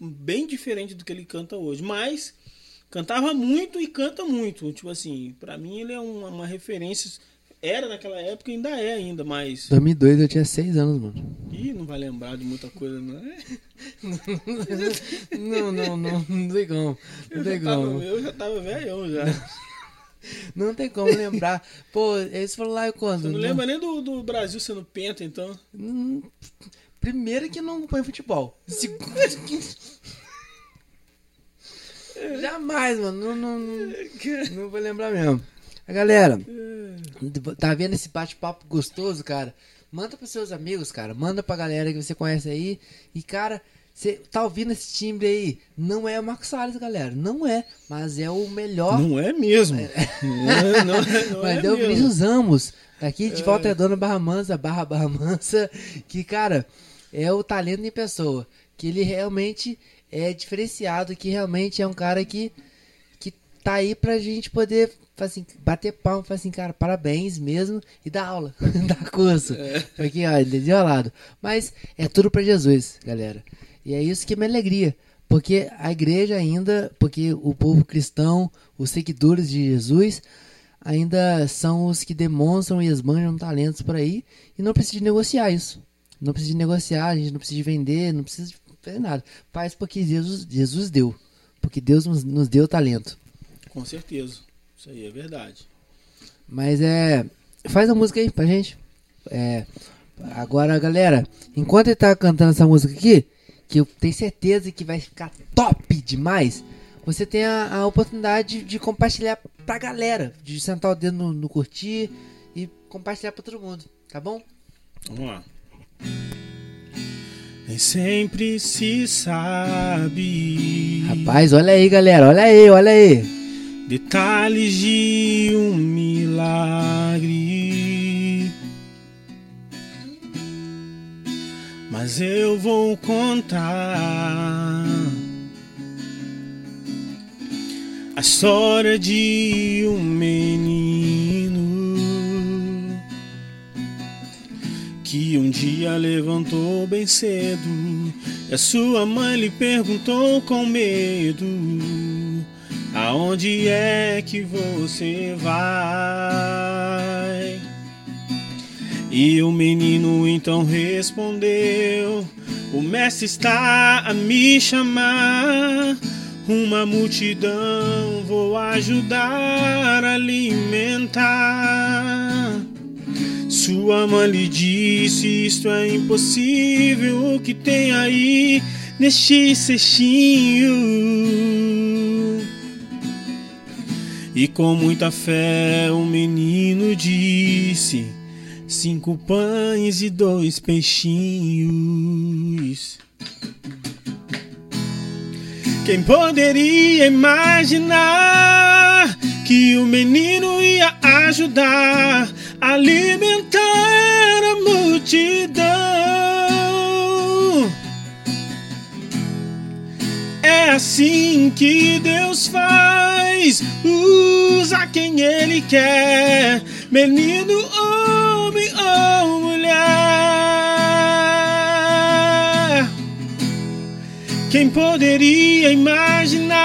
bem diferente do que ele canta hoje, mas cantava muito e canta muito, tipo assim, pra mim ele é uma, uma referência, era naquela época e ainda é ainda, mas 2002 eu tinha 6 anos, mano. Ih, não vai lembrar de muita coisa, não é? não, não, não, não tem como. Não Eu tem já tava, como. eu já tava velhão já. Não tem como lembrar. Pô, eles foram lá quando? Você não lembra nem do, do Brasil sendo penta, então? Hum, Primeiro que não acompanha futebol. Segundo que. Jamais, mano. Não, não, não, não vou lembrar mesmo. A galera, tá vendo esse bate-papo gostoso, cara? Manda pros seus amigos, cara. Manda pra galera que você conhece aí. E, cara, você tá ouvindo esse timbre aí? Não é o Marcos Salles, galera. Não é. Mas é o melhor. Não é mesmo. Não é, não é, não Mas é é o mesmo. Vinícius Ramos, daqui de Volta Redonda, Barra Mansa, Barra Barra Mansa, que, cara, é o talento em pessoa. Que ele realmente é diferenciado, que realmente é um cara que tá aí pra gente poder assim, bater palma, falar assim, cara, parabéns mesmo, e dar aula, dar curso. Porque, ó, ele é desenrolado. Mas é tudo pra Jesus, galera. E é isso que é minha alegria. Porque a igreja ainda, porque o povo cristão, os seguidores de Jesus, ainda são os que demonstram e esbanjam talentos por aí e não precisa de negociar isso. Não precisa de negociar, a gente não precisa de vender, não precisa de fazer nada. Faz porque Jesus, Jesus deu. Porque Deus nos, nos deu talento. Com certeza. Isso aí é verdade. Mas é. Faz a música aí pra gente. É. Agora, galera, enquanto ele tá cantando essa música aqui, que eu tenho certeza que vai ficar top demais, você tem a, a oportunidade de compartilhar pra galera, de sentar o dedo no, no curtir e compartilhar pra todo mundo, tá bom? Vamos lá. Nem sempre se sabe. Rapaz, olha aí, galera, olha aí, olha aí. Detalhes de um milagre. Mas eu vou contar a história de um menino que um dia levantou bem cedo e a sua mãe lhe perguntou com medo: Aonde é que você vai? E o menino então respondeu: O mestre está a me chamar. Uma multidão vou ajudar a alimentar. Sua mãe lhe disse: Isto é impossível. O que tem aí neste cestinho? E com muita fé o menino disse: Cinco pães e dois peixinhos. Quem poderia imaginar que o menino ia ajudar a alimentar a multidão? É assim que Deus faz, usa quem Ele quer, menino, homem ou mulher. Quem poderia imaginar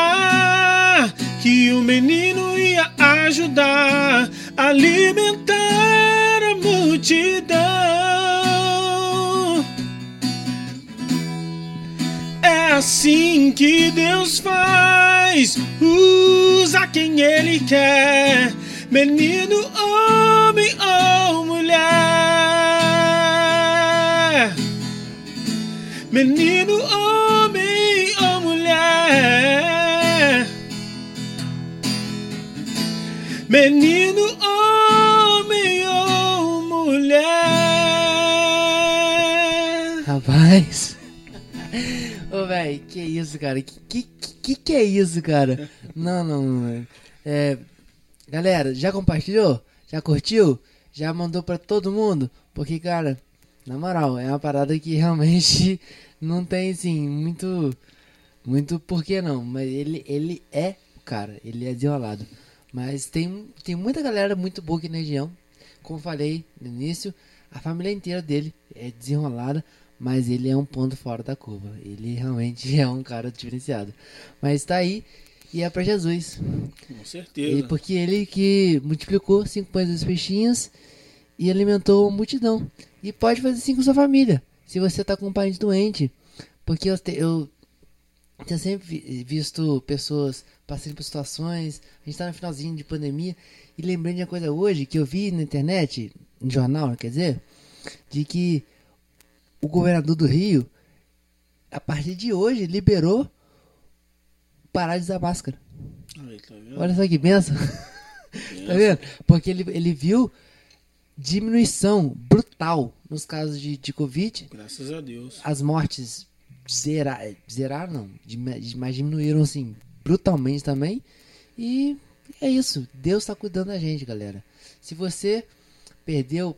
que o menino ia ajudar a alimentar a multidão? Assim que Deus faz, usa quem Ele quer, menino, homem ou mulher. Menino, homem ou mulher. Menino, homem ou mulher. Rapaz. Velho, que isso, cara? Que, que que é isso, cara? Não, não, não. É, galera, já compartilhou? Já curtiu? Já mandou pra todo mundo? Porque, cara, na moral, é uma parada que realmente não tem, assim, muito. Muito porquê não. Mas ele, ele é cara, ele é desenrolado. Mas tem, tem muita galera muito boa aqui na região. Como falei no início, a família inteira dele é desenrolada, mas ele é um ponto fora da curva. Ele realmente é um cara diferenciado. Mas tá aí e é pra Jesus. Com certeza. E porque ele que multiplicou cinco pães e dois peixinhos e alimentou a multidão. E pode fazer assim com sua família. Se você tá com um parente doente. Porque eu, te- eu tenho sempre vi- visto pessoas passando por situações. A gente tá no finalzinho de pandemia. E lembrei de uma coisa hoje que eu vi na internet, no jornal, quer dizer, de que o governador do Rio, a partir de hoje, liberou parar de usar máscara. Aí, tá? Olha só que benção. tá vendo? Porque ele, ele viu diminuição brutal nos casos de, de Covid. Graças a Deus. As mortes zerar, zerar não, mas diminuíram assim brutalmente também. E é isso. Deus está cuidando da gente, galera. Se você perdeu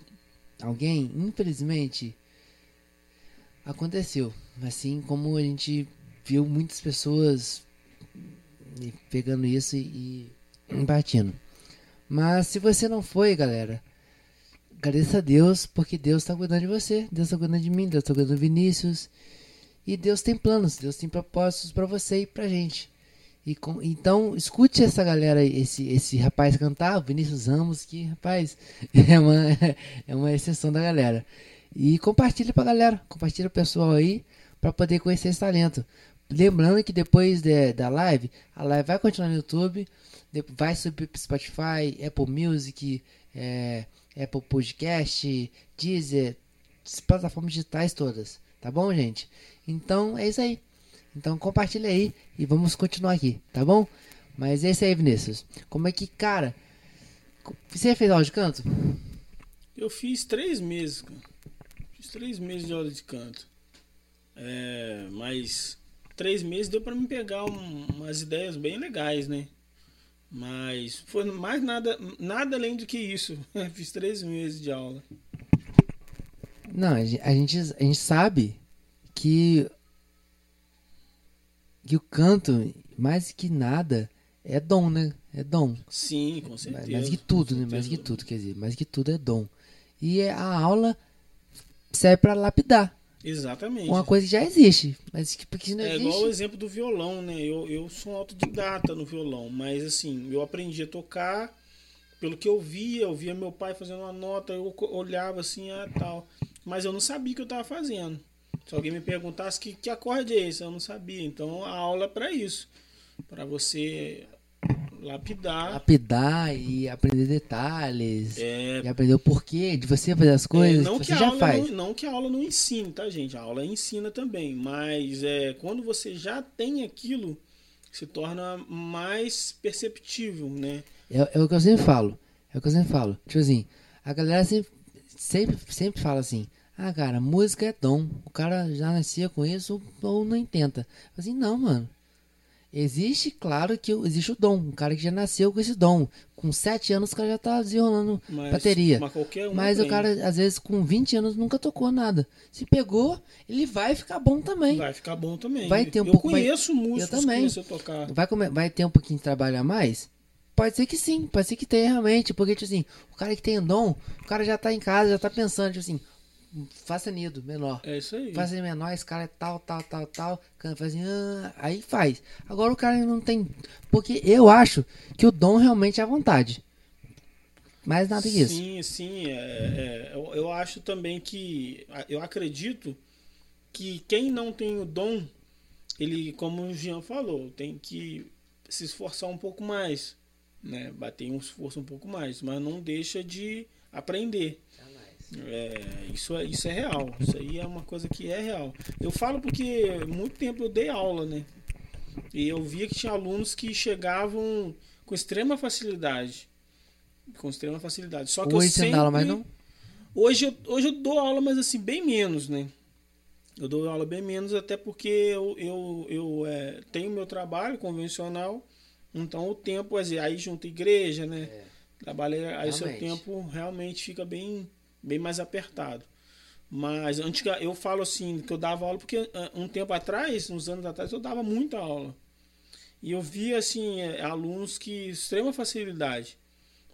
alguém, infelizmente aconteceu. Assim como a gente viu muitas pessoas pegando isso e, partindo. Mas se você não foi, galera, agradeça a Deus, porque Deus está cuidando de você, Deus está cuidando de mim, Deus está cuidando do Vinícius. E Deus tem planos, Deus tem propósitos para você e pra gente. E com- então, escute essa galera, esse, esse rapaz cantar, o Vinícius Ramos, que, rapaz, é uma, é uma exceção da galera. E compartilha pra galera, compartilha o pessoal aí para poder conhecer esse talento. Lembrando que depois de- da live, a live vai continuar no YouTube, vai subir pro Spotify, Apple Music, é, Apple Podcast, Deezer, as plataformas digitais todas. Tá bom, gente? Então é isso aí. Então compartilha aí e vamos continuar aqui, tá bom? Mas é isso aí, Vinícius. Como é que, cara. Você fez aula de canto? Eu fiz três meses, cara. Fiz três meses de aula de canto. É, mas três meses deu para me pegar um, umas ideias bem legais, né? Mas foi mais nada, nada além do que isso. Fiz três meses de aula. Não, a gente, a gente sabe que que o canto, mais que nada, é dom, né? É dom. Sim, com certeza. Mais que tudo, né? Mais que tudo, quer dizer, mais que tudo é dom. E é, a aula serve para lapidar. Exatamente. Uma coisa que já existe. Mas que, porque não é existe. igual o exemplo do violão, né? Eu, eu sou autodidata no violão, mas assim, eu aprendi a tocar pelo que eu via, eu via meu pai fazendo uma nota, eu olhava assim, ah, tal. Mas eu não sabia o que eu estava fazendo. Se alguém me perguntasse que, que acorde é esse, eu não sabia. Então a aula é para isso. Para você lapidar. Lapidar e aprender detalhes. É... E aprender o porquê de você fazer as coisas. É, não que, que você já faz. Não, não, que a aula não ensine, tá, gente? A aula ensina também. Mas é, quando você já tem aquilo, se torna mais perceptível, né? É, é o que eu sempre falo. É o que eu sempre falo. Tipo assim, a galera sempre, sempre, sempre fala assim. Ah, cara, música é dom. O cara já nascia com isso ou não tenta. Assim, não, mano. Existe, claro que existe o dom. Um cara que já nasceu com esse dom. Com 7 anos o cara já tá desenrolando mas, bateria. Mas, um mas o cara, às vezes, com 20 anos nunca tocou nada. Se pegou, ele vai ficar bom também. Vai ficar bom também. Vai ter um eu pouco conheço vai... músicos eu também. que tocar. Vai, come... vai ter um pouquinho de trabalho a mais? Pode ser que sim, pode ser que tenha realmente. Porque, tipo assim, o cara que tem dom, o cara já tá em casa, já tá pensando, tipo assim, faça nido menor. É isso aí. Faça menor, esse cara é tal, tal, tal, tal. Faz assim, ah, aí faz. Agora o cara não tem. Porque eu acho que o dom realmente é a vontade. Mais nada que isso. Sim, sim. É, é, eu, eu acho também que. Eu acredito que quem não tem o dom, ele, como o Jean falou, tem que se esforçar um pouco mais. Né? Bater um esforço um pouco mais. Mas não deixa de aprender. É, isso, é, isso é real. Isso aí é uma coisa que é real. Eu falo porque muito tempo eu dei aula, né? E eu via que tinha alunos que chegavam com extrema facilidade. Com extrema facilidade. Só que hoje eu sempre... você dá aula mais não? Hoje eu, hoje eu dou aula, mas assim, bem menos, né? Eu dou aula bem menos, até porque eu, eu, eu é, tenho meu trabalho convencional, então o tempo, aí junto igreja, né? É. Trabalhei, aí o seu tempo realmente fica bem, bem mais apertado. Mas antiga, eu falo assim, que eu dava aula porque ah, um tempo atrás, uns anos atrás, eu dava muita aula. E eu via assim, é, alunos que extrema facilidade.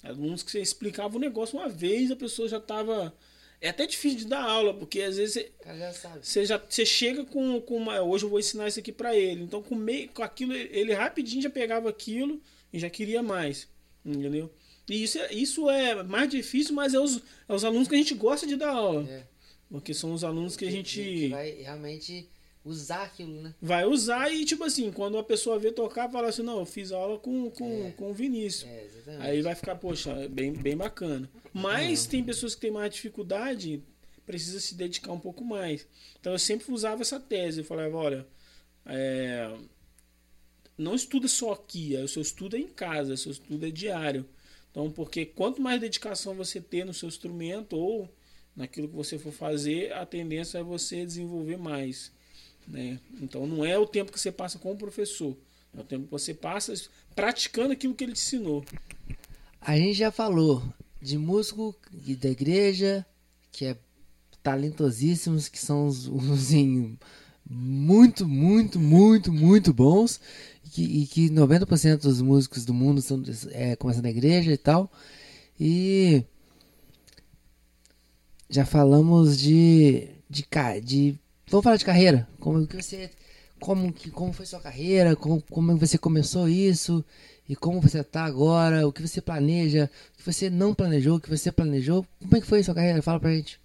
Alunos que você explicava o negócio uma vez, a pessoa já estava. É até difícil de dar aula, porque às vezes você, já você, já, você chega com, com uma. Hoje eu vou ensinar isso aqui para ele. Então, com, meio, com aquilo, ele rapidinho já pegava aquilo e já queria mais. Entendeu? E isso é, isso é mais difícil, mas é os, é os alunos que a gente gosta de dar aula. É. Porque são os alunos que, que a gente. Que vai realmente usar aquilo, né? Vai usar e, tipo assim, quando a pessoa vê tocar, fala assim: não, eu fiz aula com, com, é. com o Vinícius. É, Aí vai ficar, poxa, bem, bem bacana. Mas tem pessoas que têm mais dificuldade, precisa se dedicar um pouco mais. Então eu sempre usava essa tese. Eu falava: olha, é, não estuda só aqui, o seu estudo é em casa, o seu estudo é diário. Então, porque quanto mais dedicação você ter no seu instrumento ou naquilo que você for fazer, a tendência é você desenvolver mais. Né? Então, não é o tempo que você passa com o professor, é o tempo que você passa praticando aquilo que ele te ensinou. A gente já falou de músico da igreja, que é talentosíssimos, que são os, os muito, muito, muito, muito bons que, e que 90% dos músicos do mundo são, é, começam na igreja e tal. E já falamos de, de, de vamos falar de carreira. Como que você como que como foi sua carreira, como, como você começou isso e como você está agora, o que você planeja, o que você não planejou, o que você planejou. Como é que foi sua carreira? Fala pra gente.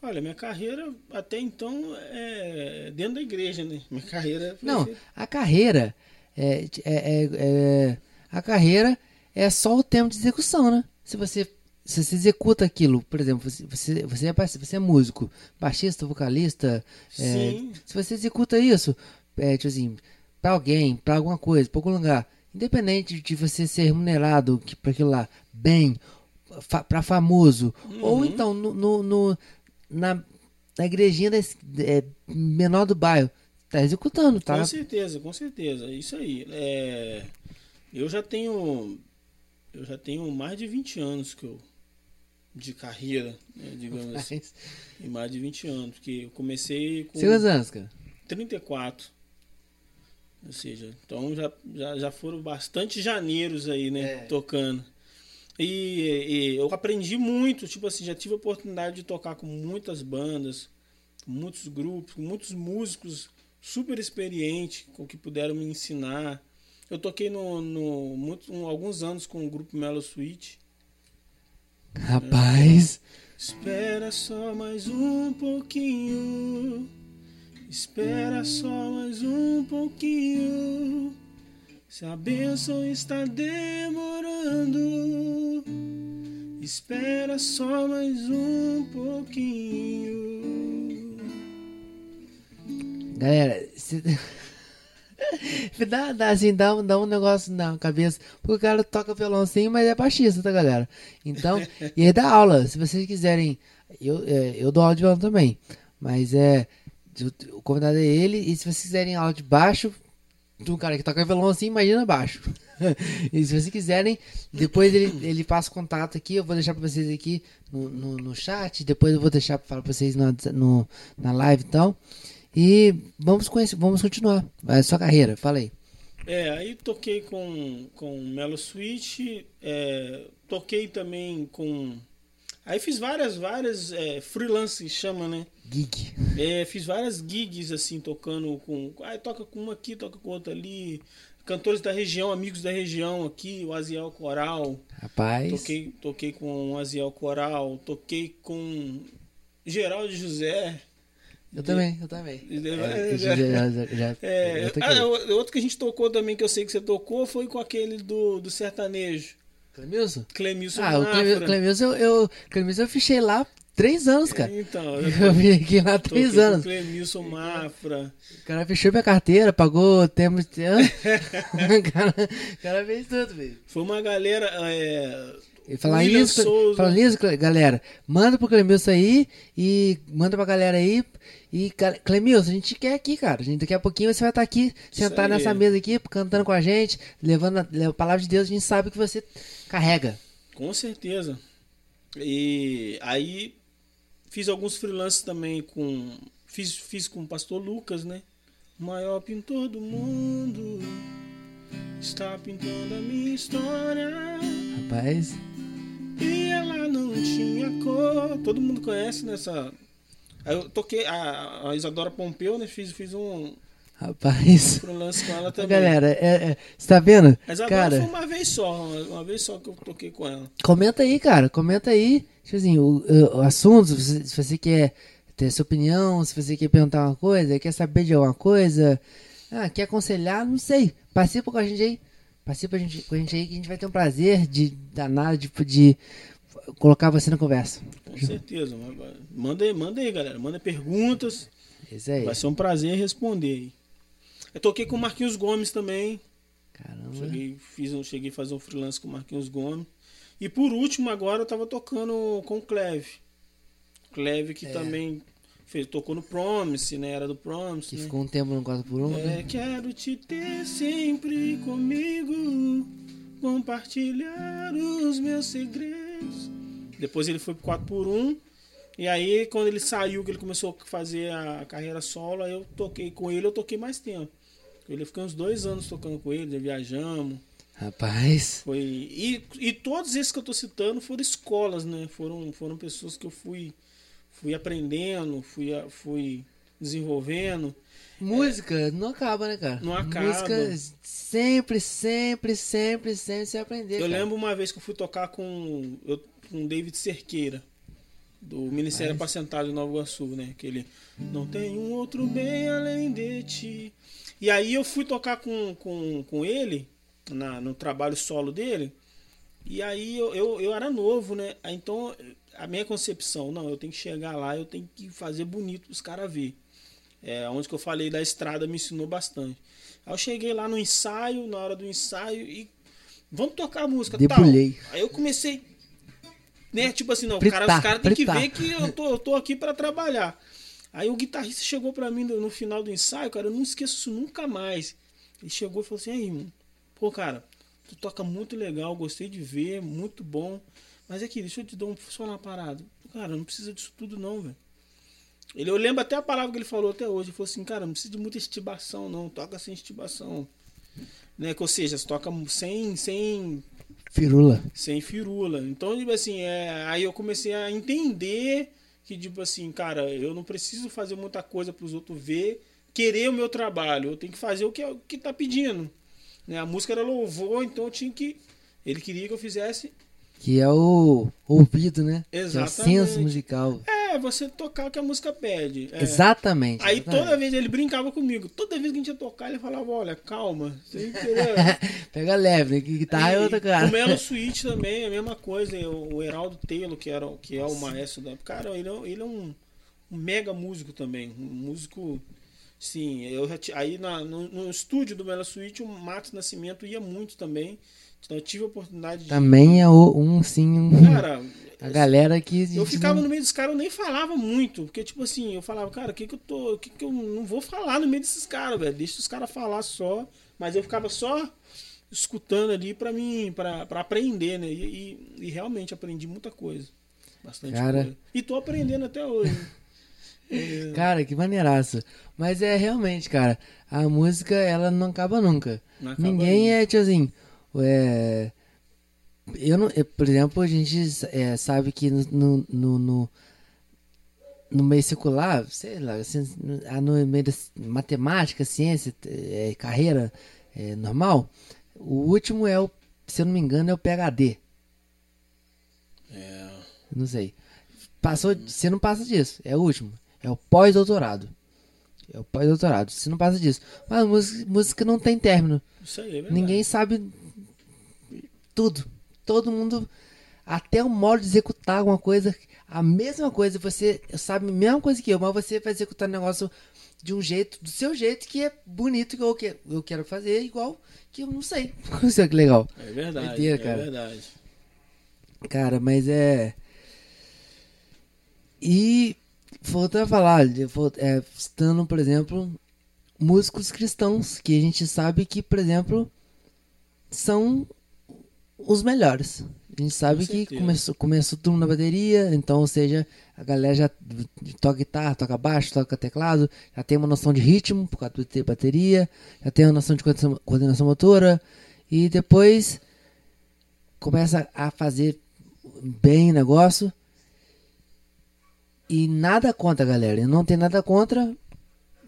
Olha, minha carreira até então é dentro da igreja, né? Minha carreira. Não, a carreira é, é, é, é, a carreira é só o tempo de execução, né? Se você, se você executa aquilo, por exemplo, você, você, você, é, você é músico, baixista, vocalista, é, se você executa isso, é, tipo assim, pra alguém, pra alguma coisa, pra algum lugar, independente de você ser remunerado que, pra aquilo lá, bem, fa, pra famoso, ou então no, no, no- na, na igrejinha da, é, menor do bairro, tá executando, tá? Com certeza, com certeza. É isso aí. É, eu já tenho. Eu já tenho mais de 20 anos que eu. De carreira, né, digamos assim. Mas- E mais de 20 anos. Porque eu comecei com quantos anos, cara? 34. Ou seja, então já, já, já foram bastante janeiros aí, né? É. Tocando. E, e eu aprendi muito, tipo assim, já tive a oportunidade de tocar com muitas bandas, com muitos grupos, com muitos músicos super experientes, com que puderam me ensinar. Eu toquei no, no muito, um- alguns anos com o grupo Mellow Suite. Rapaz, Espera só mais um pouquinho. Espera só mais um pouquinho. Se a bênção está demorando, espera só mais um pouquinho. Galera, se... dá, dá, assim, dá, um- dá um negócio na cabeça, porque o cara toca violão sim, mas é baixista, tá, galera? Então, e aí dá aula, se vocês quiserem, eu, é, eu dou aula de violão também, mas é, o- convidado é ele, e se vocês quiserem aula de baixo, de um cara que toca violão assim, imagina baixo. e se vocês quiserem, depois ele, ele passa o contato aqui, eu vou deixar pra vocês aqui no, no, no chat, depois eu vou deixar pra falar pra vocês na, no, na live então. E vamos conhecer, vamos continuar. A sua carreira, fala aí. É, aí toquei com, com Mellow Switch, é, toquei também com. Aí fiz várias, várias é, freelance que chama, né? Gig. É, fiz várias gigs assim, tocando com. Aí toca com uma aqui, toca com outra ali. Cantores da região, amigos da região aqui, o Aziel Coral. Rapaz. Toquei, toquei com o Aziel Coral, toquei com Geraldo José. Eu também, eu também. É, É, já, já, já, já- É, já toquei. ah, o- outro que a gente tocou também, que eu sei que você tocou, foi com aquele do, do sertanejo. Clemilson? Clemilson Ah, o Clemilson, eu, eu, Clemilson eu fichei lá três anos, cara. Então, Eu vim aqui lá três com anos. Clemilson Mafra. O cara fechou minha carteira, pagou tempo de. Hã? o, cara, o cara fez tudo, velho. Foi uma galera. É, E falar William isso, Souza. falando isso, galera, manda pro Clemilson aí e manda pra galera aí. E, cara, Clemilson, a gente quer aqui, cara. A gente, daqui a pouquinho você vai estar aqui, sentado nessa mesa aqui, cantando com a gente, levando a, a palavra de Deus, a gente sabe que você carrega. Com certeza. E aí fiz alguns freelances também com. Fiz, fiz com o pastor Lucas, né? O maior pintor do mundo. Está pintando a minha história. Rapaz, E ela não tinha cor. Todo mundo conhece nessa. Aí eu toquei a, a Isadora Pompeu, né? Fiz, fiz um rapaz. freelance com ela também. Galera, é, é, você tá vendo? A Isadora Cara, foi uma vez só, uma, uma vez só que eu toquei com ela. comenta aí, cara. Comenta aí. Tipo assim, o, o, o assunto, se você, se você quer ter sua opinião, se você quer perguntar uma coisa, quer saber de alguma coisa, ah, quer aconselhar, não sei. Participa com a gente aí. Participa a gente- com a gente aí que a gente vai ter um prazer de danado de, de colocar você na conversa. Com certeza. Manda aí, manda aí, galera. Manda perguntas. Vai ser um prazer responder aí. Eu toquei com o Marquinhos Gomes também. Caramba. Cheguei, fiz um, cheguei a fazer um freelance com o Marquinhos Gomes. E por último, agora eu tava tocando com o Cleve. Cleve que É. também fez, tocou no Promise, né? Era do Promise. Que né? ficou um tempo no 4 por 1 É, quero te ter sempre comigo, compartilhar os meus segredos. Depois ele foi pro 4x1. E aí, quando ele saiu, que ele começou a fazer a carreira solo, aí eu toquei com ele, eu toquei mais tempo. Ele fiquei uns dois anos tocando com ele, viajamos. Rapaz. Foi... E, e todos esses que eu tô citando foram escolas, né? Foram, foram pessoas que eu fui, fui aprendendo, fui, fui desenvolvendo. Música não acaba, né, cara? Não acaba. Música sempre, sempre, sempre, sempre se aprender. Eu cara. lembro uma vez que eu fui tocar com, eu, com o David Cerqueira, do Ministério Mas- Apacentado de Nova Iguaçu, né? Que ele não tem um outro bem além de ti. E aí eu fui tocar com, com, com ele, na, no trabalho solo dele, e aí eu, eu, eu era novo, né? Então a minha concepção, não, eu tenho que chegar lá, eu tenho que fazer bonito os caras ver. É, onde que eu falei da estrada me ensinou bastante. Aí eu cheguei lá no ensaio, na hora do ensaio, e vamos tocar a música Debulhei. tal. Aí eu comecei, né, tipo assim, não, Fritar, cara, os caras têm que ver que eu tô, eu tô aqui pra trabalhar. Aí o guitarrista chegou pra mim no, no final do ensaio, cara, eu não esqueço isso nunca mais. Ele chegou e falou assim, aí, irmão, pô, cara, tu toca muito legal, gostei de ver, muito bom. Mas aqui, deixa eu te dar um, só uma parada. Cara, não precisa disso tudo não, velho. Ele, eu lembro até a palavra que ele falou até hoje. Ele falou assim, cara, não precisa de muita estibação, não. Toca sem estibação. Né? Que, ou seja, você toca sem, sem, Firula. sem firula. Então, tipo assim, é, aí eu comecei a entender que, tipo assim, cara, eu não preciso fazer muita coisa para os outros ver, querer o meu trabalho. Eu tenho que fazer o que, o que tá pedindo. Né? A música era louvor, então eu tinha que. Ele queria que eu fizesse Que é o ouvido, né? Que é o Exatamente. senso musical. É, você tocar o que a música pede. É. Exatamente. Aí exatamente. toda vez ele brincava comigo. Toda vez que a gente ia tocar, ele falava, olha, calma. Pega leve, né? Que guitarra é outra cara. O Melo Switch também, a mesma coisa. O o Heraldo Taylor, que, era, que é o maestro da. Cara, ele é, ele é um, um mega músico também. Um músico. Sim, eu aí na- no, no estúdio do Melo Switch, o Matos Nascimento ia muito também. Então eu tive a oportunidade de. Também é um, sim, um, Cara, a galera que... eu ficava no meio dos caras, eu nem falava muito. Porque, tipo assim, eu falava, cara, o que que eu tô. O que que eu não vou falar no meio desses caras, velho? Deixa os caras falar só. Mas eu ficava só escutando ali pra mim, pra, pra aprender, né? E, e- e realmente aprendi muita coisa. Bastante Cara. coisa. E tô aprendendo até hoje. É, Cara, que maneiraço. Mas é realmente, cara, a música, ela não acaba nunca. não acaba Ninguém nunca. é, tipo assim, é... Eu não, eu, por exemplo, a gente é, sabe que no, no, no, no- meio secular, sei lá, assim, no, ah, no meio da matemática, ciência, é, carreira é, normal, o último é o, se eu não me engano, é o PhD. É, Não sei. Passou, você não passa disso, é o último. É o pós-doutorado. É o pós-doutorado. Você não passa disso. Mas música, música não tem término. isso aí é verdade. Ninguém sabe tudo. Todo mundo, até o modo de executar alguma coisa, a mesma coisa, você sabe a mesma coisa que eu, mas você vai executar o negócio de um jeito, do seu jeito, que é bonito, que eu, que eu quero fazer, igual que eu não sei. Isso é que legal. É verdade. É cara. verdade. Cara, mas é. E voltando a falar, vol- é, por exemplo, músicos cristãos, que a gente sabe que, por exemplo, são os melhores. A gente sabe Com que começou, começou tudo na bateria, então, ou seja, a galera já toca guitarra, toca baixo, toca teclado, já tem uma noção de ritmo por causa de ter bateria, já tem uma noção de coordenação, coordenação motora, e depois começa a fazer bem o negócio. E nada contra, galera. Eu não tenho nada contra.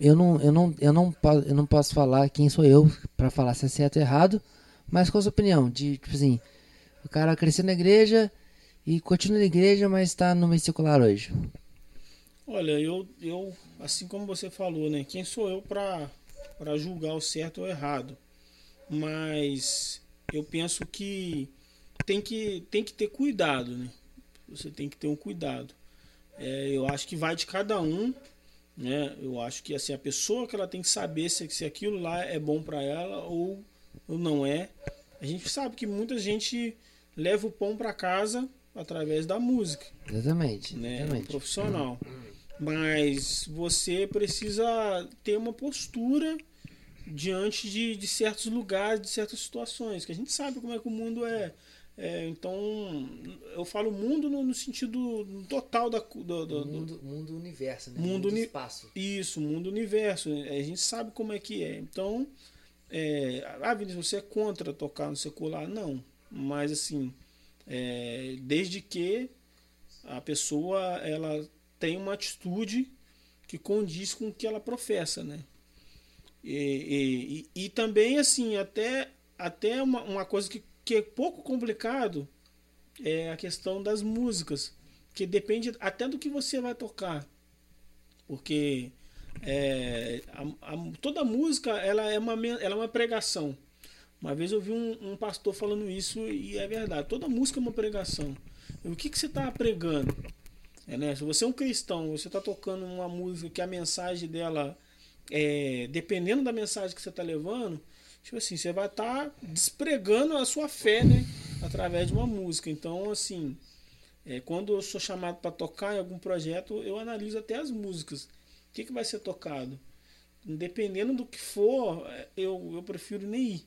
Eu não, eu não, eu não, eu não posso falar quem sou eu pra falar se é certo ou errado. Mas qual a sua opinião? De, tipo assim, o cara cresceu na igreja e continua na igreja, mas tá no meio secular hoje. Olha, eu, eu, assim como você falou, né? Quem sou eu para julgar o certo ou errado? Mas eu penso que tem que tem que ter cuidado, né? Você tem que ter um cuidado. É, eu acho que vai de cada um, né? Eu acho que assim a pessoa que ela tem que saber se, se aquilo lá é bom para ela ou, ou não é. A gente sabe que muita gente leva o pão para casa através da música Exatamente. né? É um exatamente. profissional. Mas você precisa ter uma postura diante de, de certos lugares, de certas situações, que a gente sabe como é que o mundo é. É, então, eu falo mundo no, no sentido total da, do, do- do- Mundo, mundo universo, né? Mundo uni- espaço. isso, mundo universo. A gente sabe como é que é. Então, é, ah, Vinícius, você é contra tocar no secular? Não. Mas assim, é, desde que a pessoa ela tem uma atitude que condiz com o que ela professa, né? E, e, e, e também assim, até, até uma, uma coisa que, que é pouco complicado é a questão das músicas. Que depende até do que você vai tocar. Porque é, a- a- toda música ela é, uma, ela é uma pregação. Uma vez eu vi um, um pastor falando isso e é verdade. Toda música é uma pregação. O que, que você está pregando? É, né? Se você é um cristão, você está tocando uma música que a mensagem dela, é, dependendo da mensagem que você está levando, tipo assim, você vai estar tá despregando a sua fé, né? Através de uma música. Então, assim, é, quando eu sou chamado para tocar em algum projeto, eu analiso até as músicas. O que, que vai ser tocado? Dependendo do que for, é, eu, eu prefiro nem ir.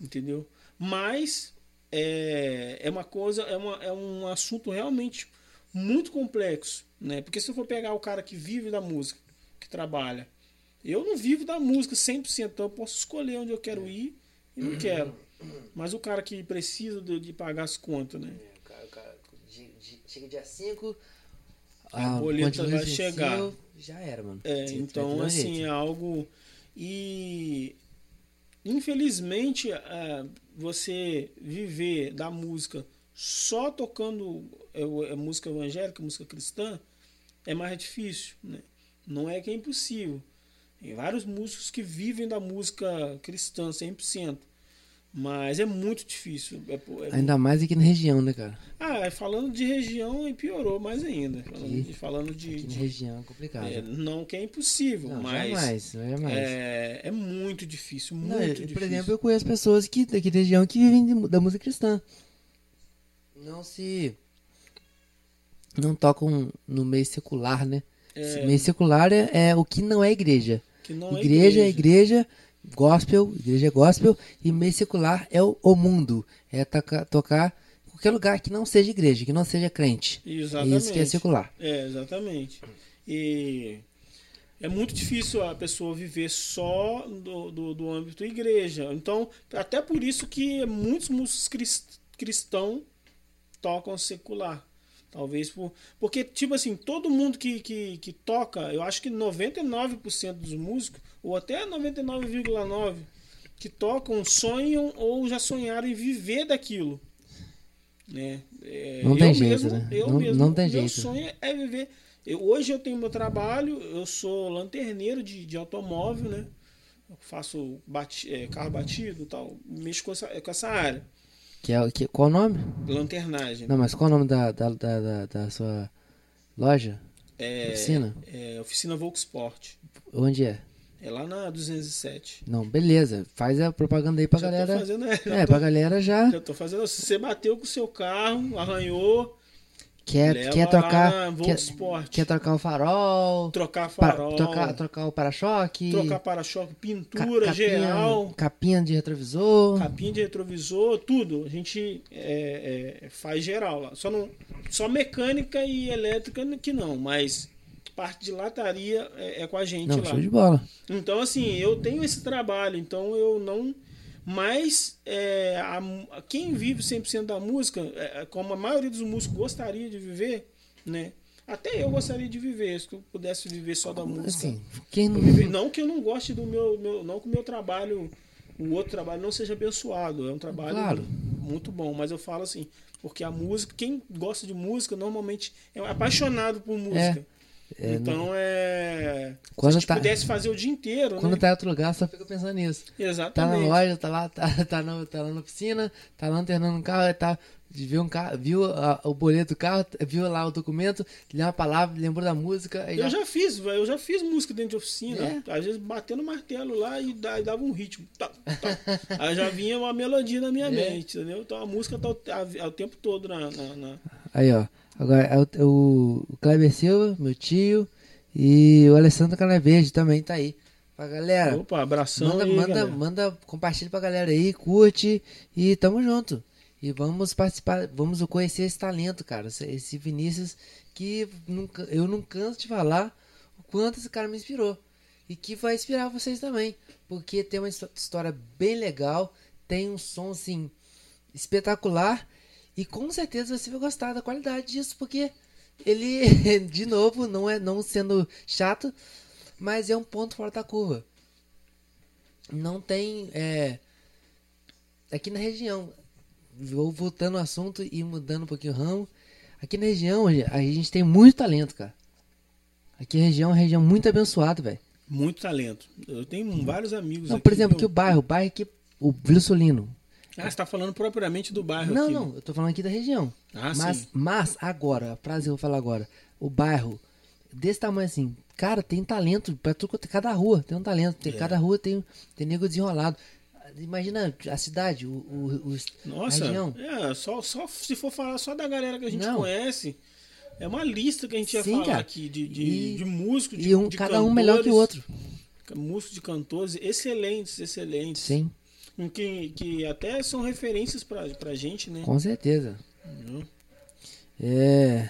Entendeu? Mas é, é uma coisa, é, uma, é um assunto realmente muito complexo. Né? Porque se eu for pegar o cara que vive da música, que trabalha, eu não vivo da música 100%, então eu posso escolher onde eu quero ir e não quero. Mas o cara que precisa de, de pagar as contas, né? É, o cara, o cara, de, de, chega dia 5, a, a boleta vai chegar. Já era, mano. É, então, assim, jeito. é algo. E infelizmente, é, você viver da música só tocando é, é, música evangélica, música cristã, é mais difícil. Né? Não é que é impossível. Tem vários músicos que vivem da música cristã 100%. Mas é muito difícil. É, é ainda mais aqui na região, né, cara? Ah, falando de região, piorou mais ainda. Falando aqui, de. Falando de, aqui de região é complicado. É, não que é impossível, não, mas. Jamais, jamais. É, é muito difícil, muito não, difícil. Por exemplo, eu conheço pessoas que, daqui da região que vivem da música cristã. Não se. Não tocam no meio secular, né? É. Meio secular é, é, o que não é igreja. Que não igreja é igreja. é igreja gospel, igreja gospel, e meio secular é o, o mundo. É tocar, tocar qualquer lugar que não seja igreja, que não seja crente. Exatamente. Isso que é secular. É, exatamente. E é muito difícil a pessoa viver só do, do, do âmbito igreja. Então, até por isso que muitos músicos cristãos tocam secular. Talvez por. Porque, tipo assim, todo mundo que, que, que toca, eu acho que 99% dos músicos, ou até 99,9% que tocam, sonham ou já sonharam em viver daquilo. Né? É, não tem jeito, mesmo, né? Eu não, mesmo, não tem meu jeito. sonho é viver. Eu, hoje eu tenho meu trabalho, eu sou lanterneiro de, de automóvel, né? Eu faço bati, é, carro batido tal, mexo com essa, com essa área. Que é, que, qual o nome? Lanternagem. Não, mas qual o nome da, da, da, da, da sua loja? É, oficina? É, oficina Volksport. Onde é? É lá na 207. Não, beleza. Faz a propaganda aí pra já galera. Tô fazendo, é, é tô, pra galera já. Já tô fazendo. Se você bateu com o seu carro, arranhou, Quer, quer trocar. Quer, quer, trocar o farol. Trocar farol. Para, trocar, trocar o para-choque. Trocar para-choque, pintura capinha, geral. Capinha de retrovisor. Capinha de retrovisor, tudo. A gente é, é, faz geral lá. Só, não, só mecânica e elétrica que não, mas parte de lataria é, é com a gente não, lá. Show de bola. Então, assim, eu tenho esse trabalho, então eu não mas é, a, quem vive 100% da música, é, é, como a maioria dos músicos gostaria de viver, né? Até eu gostaria de viver, se eu pudesse viver só da música. Assim, quem não... não que eu não goste do meu, meu, não que o meu trabalho, o outro trabalho não seja abençoado, é um trabalho claro. muito bom, mas eu falo assim, porque a música, quem gosta de música normalmente é apaixonado por música. É. É, então não... é. Quando Se a gente tá... pudesse fazer o dia inteiro. Quando né? tá em outro lugar, só fica pensando nisso. Exatamente. Tá na loja, tá lá, tá, tá, no, tá lá na piscina, tá lanternando um carro, tá. Viu, um carro, viu o boleto do carro, viu lá o documento, leu uma palavra, lembrou da música. Eu já... já fiz, eu já fiz música dentro de oficina. É? Às vezes batendo martelo lá e dava um ritmo. Tá, tá. Aí já vinha uma melodia na minha é. mente, entendeu? Então a música tá o, a, o tempo todo na, na, na... Aí, ó. Agora, é o, o, o Kleber Silva, meu tio. E o Alessandro Canaverde também tá aí. Pra galera. Opa, abração manda, aí, manda, galera. manda, compartilha pra galera aí, curte e tamo junto. E vamos participar, vamos conhecer esse talento, cara. Esse Vinícius que nunca, eu não canso de falar o quanto esse cara me inspirou. E que vai inspirar vocês também. Porque tem uma história bem legal, tem um som assim espetacular. E com certeza você vai gostar da qualidade disso, porque ele, de novo, não é não sendo chato, mas é um ponto fora da curva. Não tem. É, aqui na região, vou voltando ao assunto e mudando um pouquinho o ramo. Aqui na região, a gente tem muito talento, cara. Aqui na região é uma região muito abençoada, velho. Muito talento. Eu tenho vários amigos Não, aqui. por exemplo, meu... que o bairro, o bairro aqui, o Vila Solino. Ah, você tá falando propriamente do bairro Não, aqui. não, eu tô falando aqui da região. Ah, mas, sim. mas agora, que eu vou falar agora, o bairro desse tamanho assim, cara, tem talento pra tudo, quanto- cada rua tem um talento, tem, É. cada rua tem, tem nego desenrolado. Imagina a cidade, o, o, o- Nossa, a região. é, só, só se for falar só da galera que a gente Não. conhece, é uma lista que a gente ia Sim, falar cara. aqui de, de, E- de músicos, de, E um, de cada um melhor que o cantores, outro. Músicos de cantores excelentes, excelentes. Sim, Que, que até são referências pra, pra gente, né? com certeza. Uhum. É.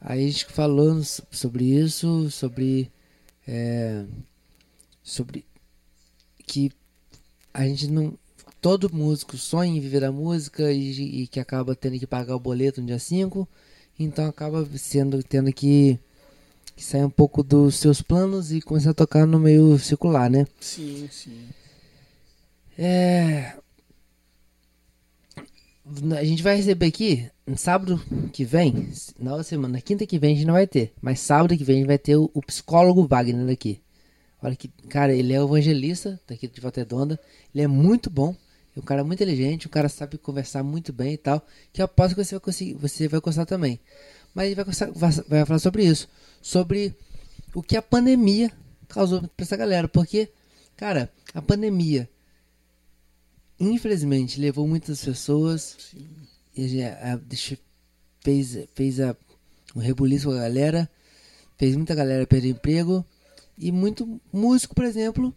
Aí a gente falou so- sobre isso, sobre. é, sobre que a gente não. Todo músico sonha em viver da música e, e que acaba tendo que pagar o boleto no dia 5. Então acaba sendo tendo que, que sair um pouco dos seus planos e começar a tocar no meio circular, né? Sim, sim. É. A gente vai receber aqui, no sábado que vem, na semana, na quinta que vem a gente não vai ter, mas sábado que vem a gente vai ter o, o psicólogo Wagner aqui. Olha que, cara, ele é evangelista daqui de Volta Redonda, ele é muito bom, é um cara muito inteligente, um cara sabe conversar muito bem e tal, que eu aposto que você vai conseguir, você vai gostar também. Mas ele vai, gostar- vai, falar sobre isso, sobre o que a pandemia causou pra essa galera, porque, cara, a pandemia infelizmente levou muitas pessoas sim. e a a- fez, fez a, um rebuliço com a galera, fez muita galera perder emprego e muito músico, por exemplo,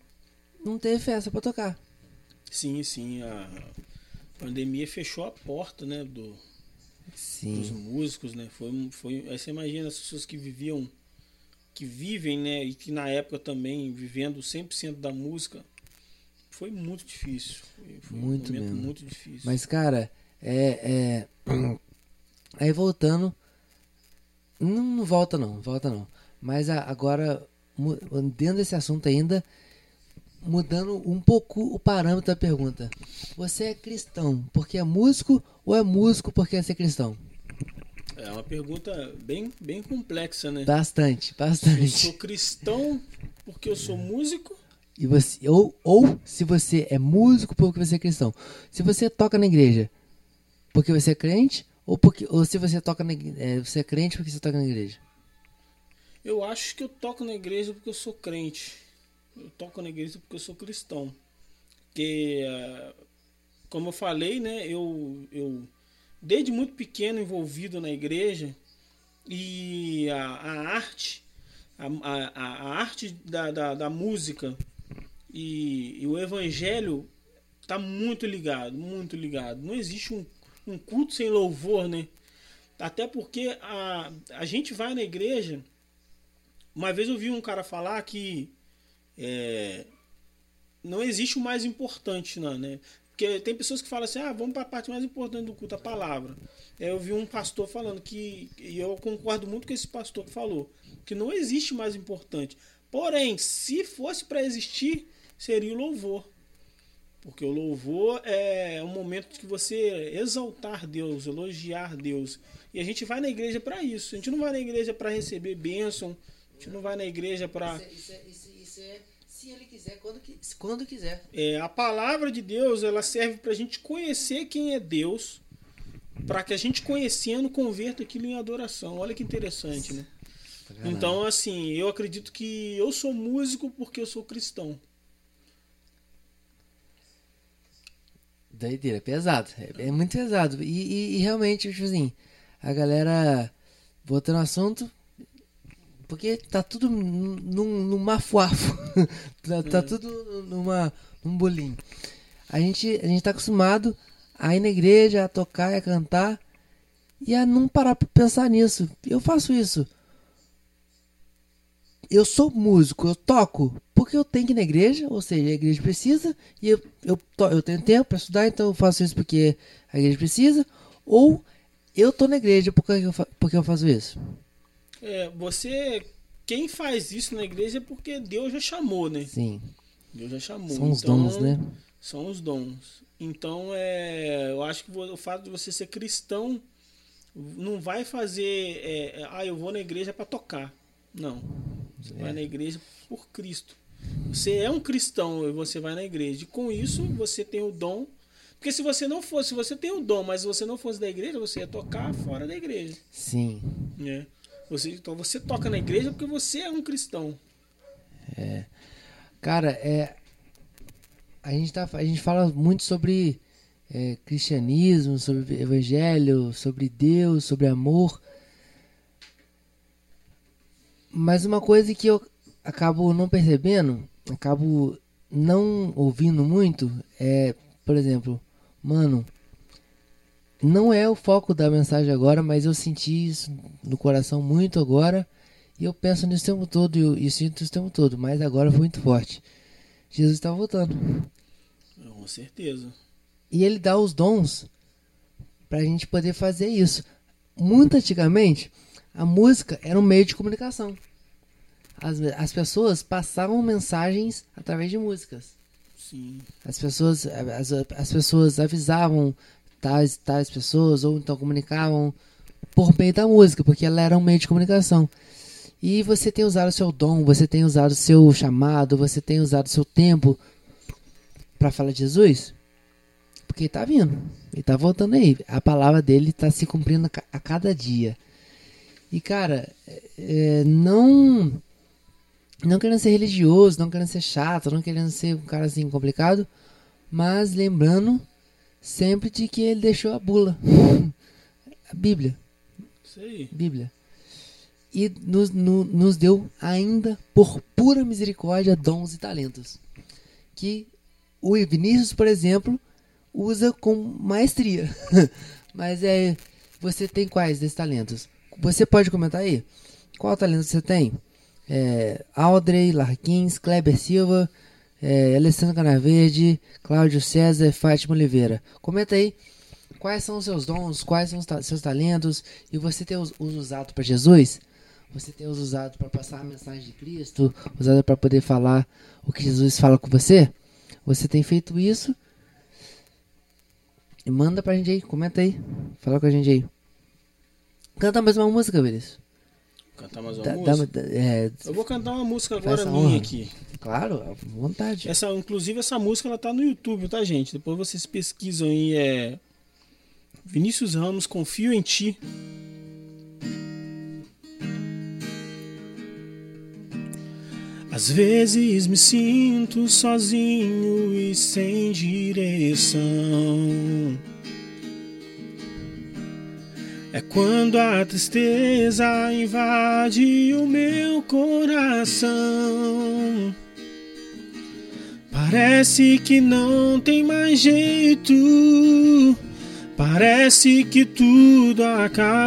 não teve festa pra tocar. Sim, sim. A pandemia fechou a porta, né? Do, dos Sim, músicos, né? Foi, foi, aí você imagina as pessoas que viviam, que vivem, né? E que na época também, vivendo 100% da música, foi muito difícil. Foi, Muito um mesmo. muito difícil. mas cara, é, é aí voltando, não, não volta não, volta não. Mas a- agora dentro desse assunto ainda mudando um pouco o parâmetro da pergunta. Você é cristão porque é músico ou é músico porque é ser cristão? É uma pergunta bem, bem complexa, né? Bastante, Eu bastante. sou cristão porque eu sou músico. E você, ou, ou se você é músico porque você é cristão. Se você toca na igreja porque você é crente, ou, porque, ou se você toca na, é, você é crente porque você toca na igreja. Eu acho que eu toco na igreja porque eu sou crente. Eu toco na igreja porque eu sou cristão. Porque, ah, como eu falei, né, eu, eu desde muito pequeno envolvido na igreja e a, a arte, a, a, a arte da, da, da música e, e o evangelho tá muito ligado, muito ligado. Não existe um, um culto sem louvor, né? Até porque a, a gente vai na igreja. Uma vez eu vi um cara falar que é, não existe o mais importante, não, né? Porque tem pessoas que falam assim, ah, vamos para a parte mais importante do culto, a palavra. Eu vi um pastor falando que, e eu concordo muito com esse pastor que falou, que não existe mais importante. Porém, se fosse para existir, seria o louvor. Porque o louvor é um momento que você exaltar Deus, elogiar Deus. E a gente vai na igreja para isso. A gente não vai na igreja para receber bênção. A gente não vai na igreja para. Isso é, isso, isso é se ele quiser, quando, quando quiser. É, a palavra de Deus ela serve para a gente conhecer quem é Deus, para que a gente conhecendo converta aquilo em adoração. Olha que interessante, né? Então, assim, eu acredito que eu sou músico porque eu sou cristão. Doideira, pesado. É, é muito pesado. E, e- e realmente, tipo assim, a galera voltando ao assunto. Porque tá tudo num, num, mafuafo. tá, tá tudo numa, num bolinho. A gente, a gente tá acostumado a ir na igreja, a tocar e a cantar. E a não parar pra pensar nisso. Eu faço isso. Eu sou músico, eu toco porque eu tenho que ir na igreja, ou seja, a igreja precisa, e eu, eu, eu tenho tempo para estudar, então eu faço isso porque a igreja precisa, ou eu tô na igreja porque eu, porque eu faço isso. É, você. Quem faz isso na igreja é porque Deus já chamou, né? Sim, Deus já chamou. são os Então, dons, né? São os dons. Então, é, eu acho que o fato de você ser cristão não vai fazer. é, é, ah, eu vou na igreja para tocar. Não. Você vai na igreja por Cristo. Você é um cristão e você vai na igreja. E com isso, você tem o dom Porque se você não fosse, se você tem o dom, mas se você não fosse da igreja, você ia tocar fora da igreja. Sim. Né? Você, então você toca na igreja porque você é um cristão. É. Cara, é. A gente, tá, a gente fala muito sobre é, cristianismo, sobre evangelho, sobre Deus, sobre amor. Mas uma coisa que eu acabo não percebendo, acabo não ouvindo muito, é, por exemplo, mano, não é o foco da mensagem agora, mas eu senti isso no coração muito agora. E eu penso nisso o tempo todo e, sinto isso o tempo todo, mas agora foi muito forte. Jesus está voltando. Com certeza. E ele dá os dons para a gente poder fazer isso. Muito antigamente, a música era um meio de comunicação. As, as pessoas passavam mensagens através de músicas. Sim. As pessoas, as, as pessoas avisavam tais, tais pessoas ou então comunicavam por meio da música, porque ela era um meio de comunicação. E você tem usado o seu dom, você tem usado o seu chamado, você tem usado o seu tempo para falar de Jesus? Porque ele tá vindo, ele tá voltando aí. A palavra dele tá se cumprindo a cada dia. E cara, é, não não querendo ser religioso, não querendo ser chato, não querendo ser um cara assim complicado, mas lembrando sempre de que ele deixou a bula, a Bíblia. Sei. Bíblia. E nos, no, nos deu ainda, por pura misericórdia, dons e talentos. Que o Vinícius, por exemplo, usa com maestria. Mas é. Você tem quais desses talentos? Você pode comentar aí? Qual talento você tem? É, Larquins, Kleber Silva, é, Alessandro Canaverde, Cláudio César, Fátima Oliveira. Comenta aí quais são os seus dons, quais são os ta seus talentos e você tem os, os usado para Jesus? Você tem os usado para passar a mensagem de Cristo, usado para poder falar o que Jesus fala com você? Você tem feito isso? E manda pra gente aí, comenta aí, fala com a gente aí. Canta mais uma música, Vinícius. Cantar mais uma da, música? Da, é, eu vou cantar uma música agora minha honra. aqui. Claro, à vontade. Essa, inclusive, essa música ela tá no YouTube, tá, gente? Depois vocês pesquisam aí, é. Vinícius Ramos, Confio em Ti. Às vezes me sinto sozinho e sem direção. É quando a tristeza invade o meu coração. Parece que não tem mais jeito. Parece que tudo acabou.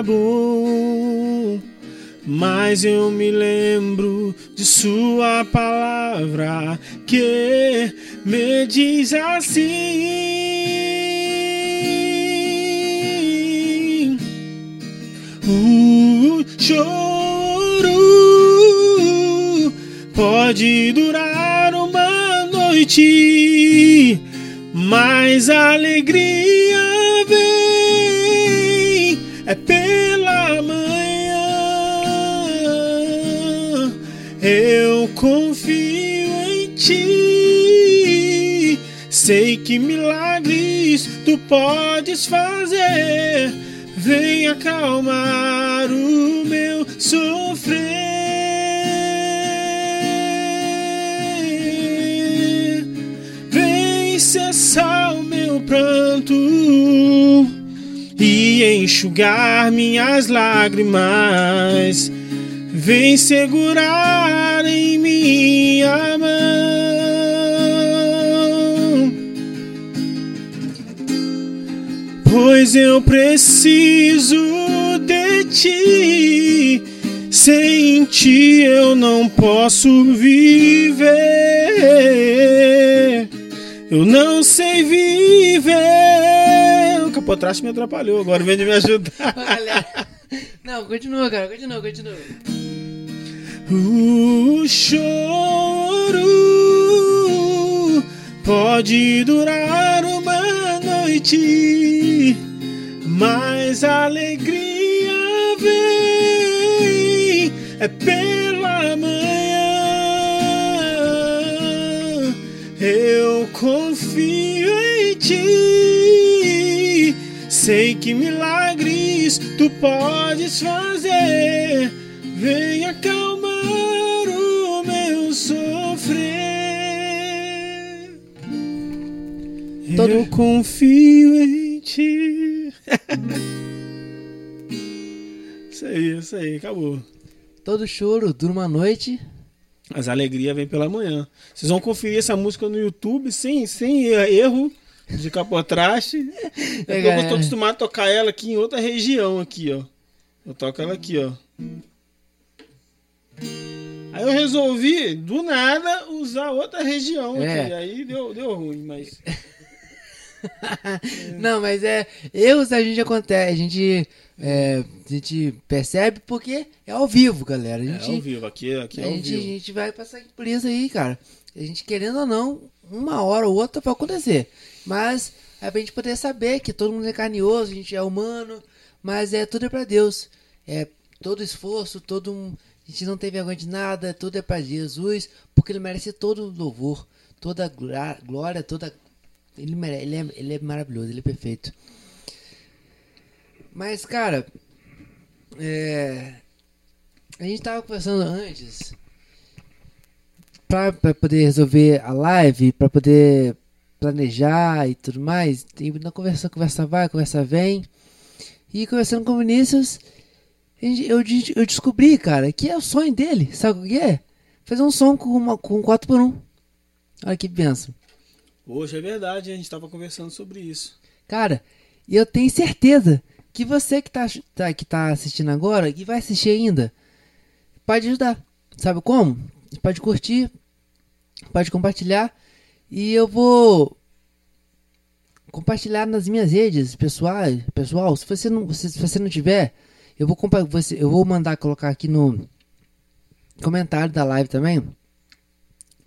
Mas eu me lembro de Sua palavra que me diz assim: O choro pode durar uma noite, mas a alegria vem é pela manhã. Eu confio em ti. Sei que milagres tu podes fazer. Vem acalmar o meu sofrer. Vem cessar o meu pranto e enxugar minhas lágrimas vem segurar em minha Pois eu preciso de ti, sem ti eu não posso viver. Eu não sei viver. O capotraste me atrapalhou, agora vem de me ajudar. Não, continua, cara, continua, continua. O choro pode durar uma noite, mas a alegria vem é pela manhã. Eu confio em ti. Sei que milagres tu podes fazer. Vem acalmar Todo- Eu confio em ti. isso aí, isso aí, acabou. Todo choro dura uma noite. Mas a alegria vem pela manhã. Vocês vão conferir essa música no YouTube sem, sem erro de capotraste. É porque eu estou acostumado a tocar ela aqui em outra região aqui, ó. Eu toco ela aqui, ó. Aí eu resolvi, do nada, usar outra região É. aqui. Aí deu, deu ruim, mas. Não, mas é. Erros a gente acontece. A gente, é, a gente percebe porque é ao vivo, galera. A É gente, ao vivo, aqui, aqui é a ao gente, a vivo. gente vai passar por isso aí, cara. A gente querendo ou não, uma hora ou outra vai acontecer. Mas é pra gente poder saber que todo mundo é carnioso, a gente é humano, mas é tudo é pra Deus. É todo esforço, todo um. A gente não tem vergonha de nada, tudo é pra Jesus, porque ele merece todo o louvor, toda a glória, toda. Ele, ele, é, ele é maravilhoso, ele é perfeito. Mas, cara, é, a gente tava conversando antes pra, pra poder resolver a live, pra poder planejar e tudo mais. E na conversa, conversa vai, conversa vem. E conversando com o Vinícius, eu, eu descobri, cara, que é o sonho dele. Sabe o que é? Fazer um som com, uma, com 4x1. Olha que benção. Hoje é verdade, a gente estava conversando sobre isso. Cara, eu tenho certeza que você que tá, tá- que tá assistindo agora e vai assistir ainda, pode ajudar. Sabe como? Pode curtir, pode compartilhar. E eu vou compartilhar nas minhas redes pessoais. Pessoal, se você não, se, se você não tiver, eu vou, você, eu vou mandar colocar aqui no comentário da live também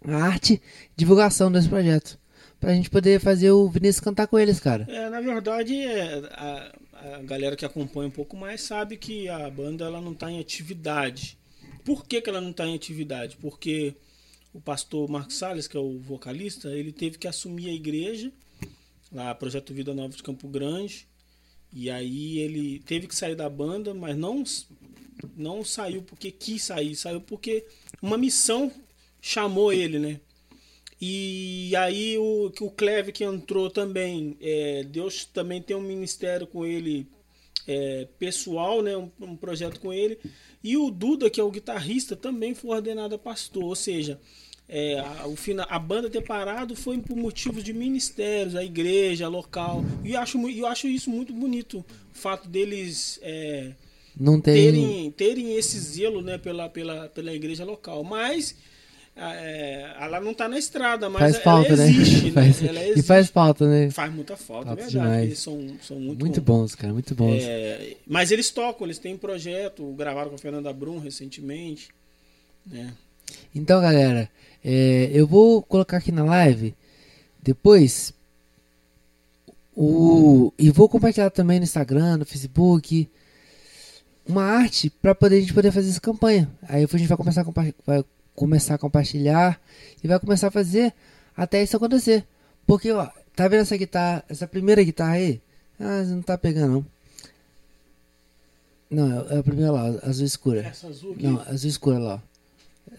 a arte divulgação desse projeto. Pra gente poder fazer o Vinícius cantar com eles, cara. É, na verdade, é, a, a galera que acompanha um pouco mais sabe que a banda ela não está em atividade. Por que, que ela não está em atividade? Porque o pastor Marcos Salles, que é o vocalista, ele teve que assumir a igreja, lá Projeto Vida Nova de Campo Grande, e aí ele teve que sair da banda, mas não, não saiu porque quis sair, saiu porque uma missão chamou ele, né? E aí o, que o Cleve que entrou também, é, Deus também tem um ministério com ele é, pessoal, né, um, um projeto com ele. E o Duda, que é o guitarrista, também foi ordenado a pastor. Ou seja, é, a, o fina, a banda ter parado foi por motivos de ministérios, a igreja, local. E eu acho, eu acho isso muito bonito, o fato deles é, Não tem. terem, terem esse zelo né, pela, pela, pela igreja local. Mas é, ela não está na estrada, mas faz ela falta, né? existe. né? Faz- Ela E existe. faz falta, né? Faz muita falta, Falta é verdade. demais. Eles são, são muito, Muito bons. bons, cara, muito bons. É, mas eles tocam, eles têm projeto, gravaram com a Fernanda Brum recentemente. Né? Então, galera, é, eu vou colocar aqui na live depois o e vou compartilhar também no Instagram, no Facebook uma arte para poder a gente poder fazer essa campanha. Aí a gente vai começar a, vai começar a compartilhar e vai começar a fazer até isso acontecer. Porque, ó, tá vendo essa guitarra, essa primeira guitarra aí? Ah, não tá pegando não. Não, é a primeira lá, azul escura. Essa azul aqui. Não, azul escura lá.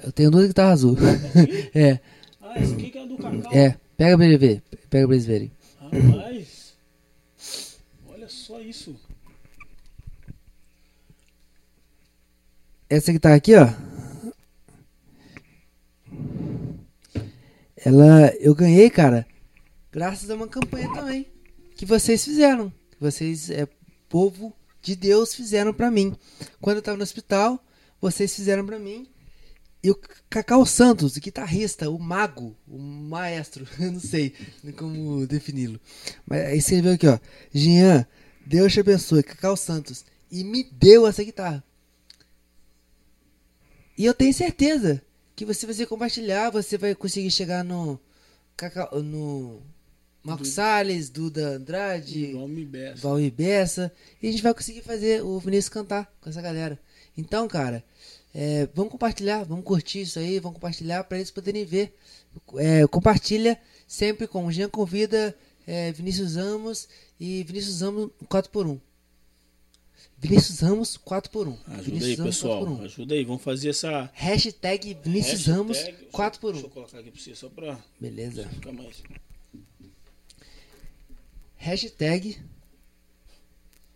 Eu tenho duas guitarras azul. é, Ah, essa aqui que é a do Cacau. é. Pega pra ele ver. Pega pra eles verem. Rapaz, olha só isso. Essa guitarra aqui, ó. Ela. Eu ganhei, cara. Graças a uma campanha também. Que vocês fizeram. Que vocês, é, povo de Deus, fizeram pra mim. Quando eu tava no hospital, vocês fizeram pra mim. E o Cacau Santos, o guitarrista, o mago, o maestro, eu não sei como defini-lo. Mas aí escreveu aqui, ó. Jean, Deus te abençoe, Cacau Santos. E me deu essa guitarra. E eu tenho certeza que você vai compartilhar, você vai conseguir chegar no Cacau, no Marcos Salles, Duda Andrade. Valmir Bessa, e a gente vai conseguir fazer o Vinícius cantar com essa galera. Então, cara, é, vamos compartilhar, vamos curtir isso aí, vamos compartilhar para eles poderem ver. É, compartilha sempre com o Jean Convida, é, Vinícius Ramos e Vinícius Ramos 4x1. Vinícius Ramos 4x1. Ajuda Vinícius aí, Ramos pessoal. 4x1. Ajuda aí. Vamos fazer essa. Hashtag Vinícius hashtag- Ramos Deixa eu 4x1. colocar aqui pra você, só pra Beleza. ficar mais. Hashtag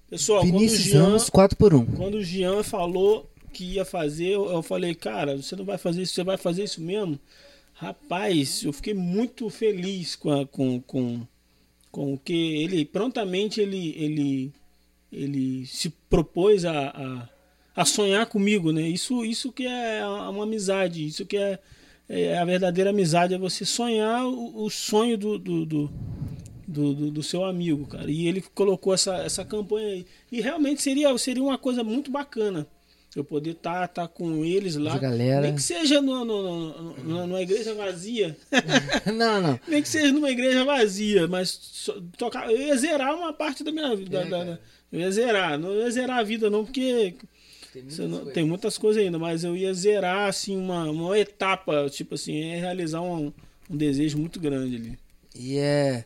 Pessoal, Vinícius Jean. Ramos 4x1. Quando o Jean falou que ia fazer, eu, eu falei, cara, você não vai fazer isso, você vai fazer isso mesmo? Rapaz, eu fiquei muito feliz com, a- com, com, com o que ele prontamente ele, ele, ele se propôs a, a, a sonhar comigo, né? Isso, isso que é uma amizade, isso que é, é a verdadeira amizade, é você sonhar o, o sonho do, do, do, do, do- seu amigo, cara. E ele colocou essa, essa campanha aí. E realmente seria, seria uma coisa muito bacana. Eu poder estar tá, com eles lá. De galera. Nem que seja no, no, no- numa igreja vazia. não, não. Nem que seja numa igreja vazia, mas tocar. Eu ia zerar uma parte da minha vida. É, da- da- cara. Eu ia zerar. Não ia zerar a vida, não, porque Tem você não- tem muitas coisas ainda, mas eu ia zerar assim uma, uma etapa, tipo assim, é realizar um, um desejo muito grande ali. E é.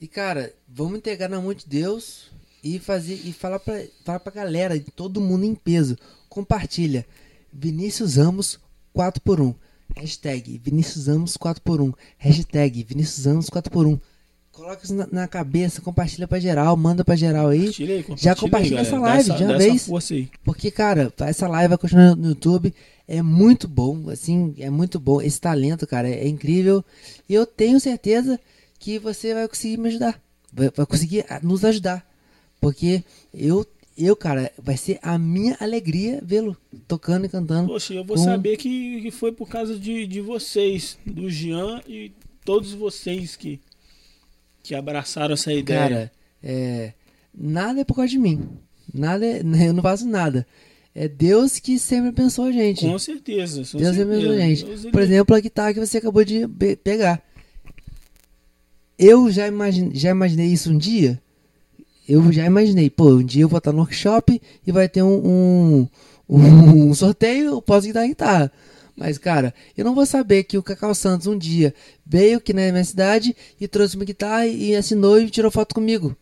E cara, vamos entregar na mão de Deus e fazer e falar pra, falar pra galera, todo mundo em peso. Compartilha. Vinícius Ramos 4x1. Hashtag Vinícius Ramos 4x1. Hashtag Vinícius Ramos 4x1. Coloca isso na, na cabeça, compartilha pra geral, manda pra geral aí. Compartilha aí, Já compartilha aí, compartilha galera. essa Dá live, dá essa vez. força aí. Porque, cara, essa live vai continuar no YouTube. É muito bom, assim, é muito bom. Esse talento, cara, é, é incrível. E eu tenho certeza que você vai conseguir me ajudar. Vai, vai conseguir ah, nos ajudar. Porque eu, eu, cara, vai ser a minha alegria vê-lo tocando e cantando. Poxa, eu vou com- saber que, que foi por causa de, de vocês, do Jean e todos vocês que, que abraçaram essa ideia. Cara, é, nada é por causa de mim. Nada é, eu não faço nada. É Deus que sempre pensou a gente. com certeza. com Deus certeza. mesmo, gente. Deus, ele- Por exemplo, a guitarra que você acabou de pegar. Eu já, imagine, já imaginei isso um dia. Eu já imaginei, pô, um dia eu vou estar no workshop e vai ter um, um, um sorteio, eu posso guitar a guitarra. Mas, cara, eu não vou saber que o Cacau Santos um dia veio aqui na minha cidade e trouxe uma guitarra e assinou e tirou foto comigo.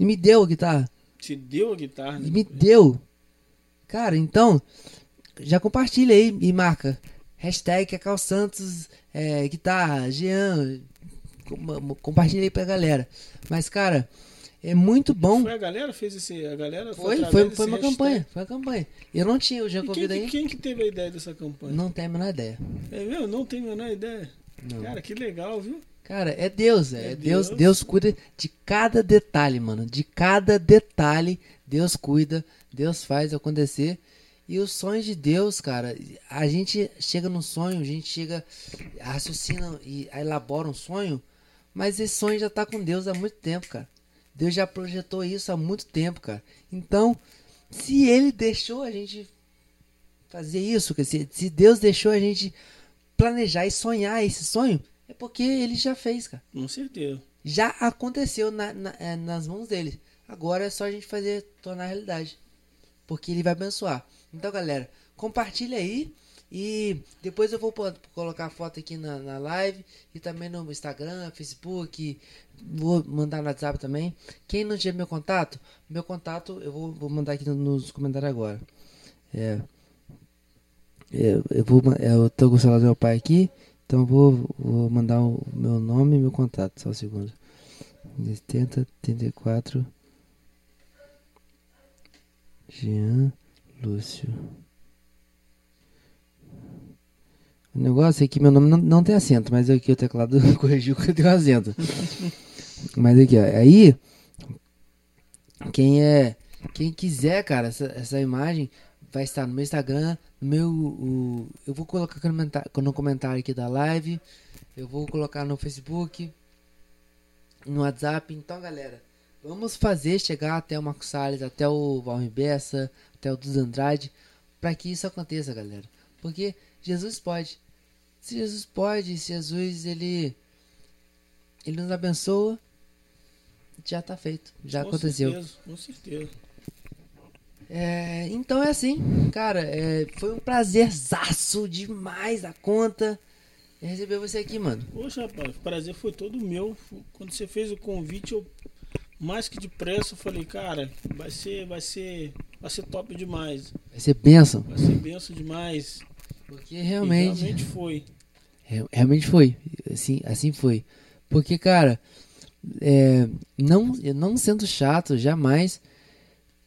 E me deu a guitarra. te deu a guitarra. né? E me deu. Cara, então, já compartilha aí e marca. Hashtag Cacau Santos, é, guitarra, Jean. Com- Compartilha aí pra galera. Mas, cara, é muito bom. Foi a galera fez esse. A galera Foi, foi, desse foi uma hashtag. campanha. Foi uma campanha. Eu não tinha o Jean E quem, que- aí. quem que teve a ideia dessa campanha? Não tenho a menor ideia. É meu? Não tenho a menor ideia. Não. Cara, que legal, viu? Cara, é Deus, é, É Deus. Deus. Deus cuida de cada detalhe, mano. De cada detalhe, Deus cuida, Deus faz acontecer. E os sonhos de Deus, cara, a gente chega num sonho, a gente chega, raciocina e elabora um sonho, mas esse sonho já tá com Deus há muito tempo, cara. Deus já projetou isso há muito tempo, cara. Então, se ele deixou a gente fazer isso, se Deus deixou a gente planejar e sonhar esse sonho, é porque ele já fez, cara. Com certeza. Já aconteceu na- na- é, nas mãos dele. Agora é só a gente fazer, tornar realidade. Porque ele vai abençoar. Então, galera, compartilha aí. E depois eu vou colocar a foto aqui na, na live. E também no Instagram, Facebook. Vou mandar no WhatsApp também. Quem não tiver meu contato, meu contato eu vou, vou mandar aqui no- nos comentários agora. É, eu, eu, vou, é, eu tô com o celular do meu pai aqui. Então vou, vou mandar o meu nome e meu contato. Só um segundo. 70, 34. Jean Lúcio. O negócio é que meu nome não, não tem acento, mas aqui o teclado corrigiu que eu tenho acento. mas aqui, ó. Aí, quem é. Quem quiser, cara, essa, essa imagem vai estar no meu Instagram, no meu. o- eu vou colocar no comentário, no comentário aqui da live. Eu vou colocar no Facebook, no WhatsApp. Então, galera, vamos fazer chegar até o Marcos Salles, até o Valmir Bessa, até o Dos Andrade, para que isso aconteça, galera. Porque Jesus pode. Se Jesus pode, se Jesus ele ele nos abençoa, já tá feito, já com aconteceu. Certeza, com certeza. É, então é assim, cara, é, foi um prazerzaço demais a conta. receber você aqui, mano. Poxa, rapaz, o prazer foi todo meu. Quando você fez o convite, eu mais que depressa eu falei, cara, vai ser, vai ser, vai ser top demais. Vai ser benção. Vai ser benção demais. Porque realmente. E realmente foi. Realmente foi. Assim, assim foi. Porque, cara, é, não, não sendo chato, jamais.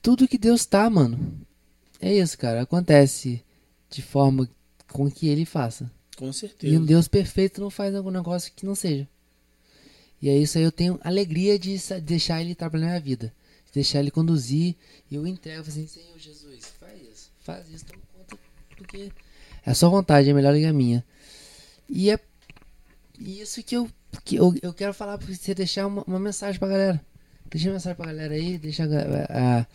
Tudo que Deus tá, mano. É isso, cara. Acontece de forma com que ele faça. Com certeza. E um Deus perfeito não faz algum negócio que não seja. E é isso aí, eu tenho alegria de deixar ele trabalhar na minha vida. De deixar ele conduzir. E eu entrego assim, Senhor Jesus, faz isso. Faz isso, toma conta. Porque é sua vontade, é melhor que a minha. E é isso que eu, que eu, eu quero falar pra você deixar uma, uma mensagem pra galera. Deixa mensagem pra galera aí, deixa a, a,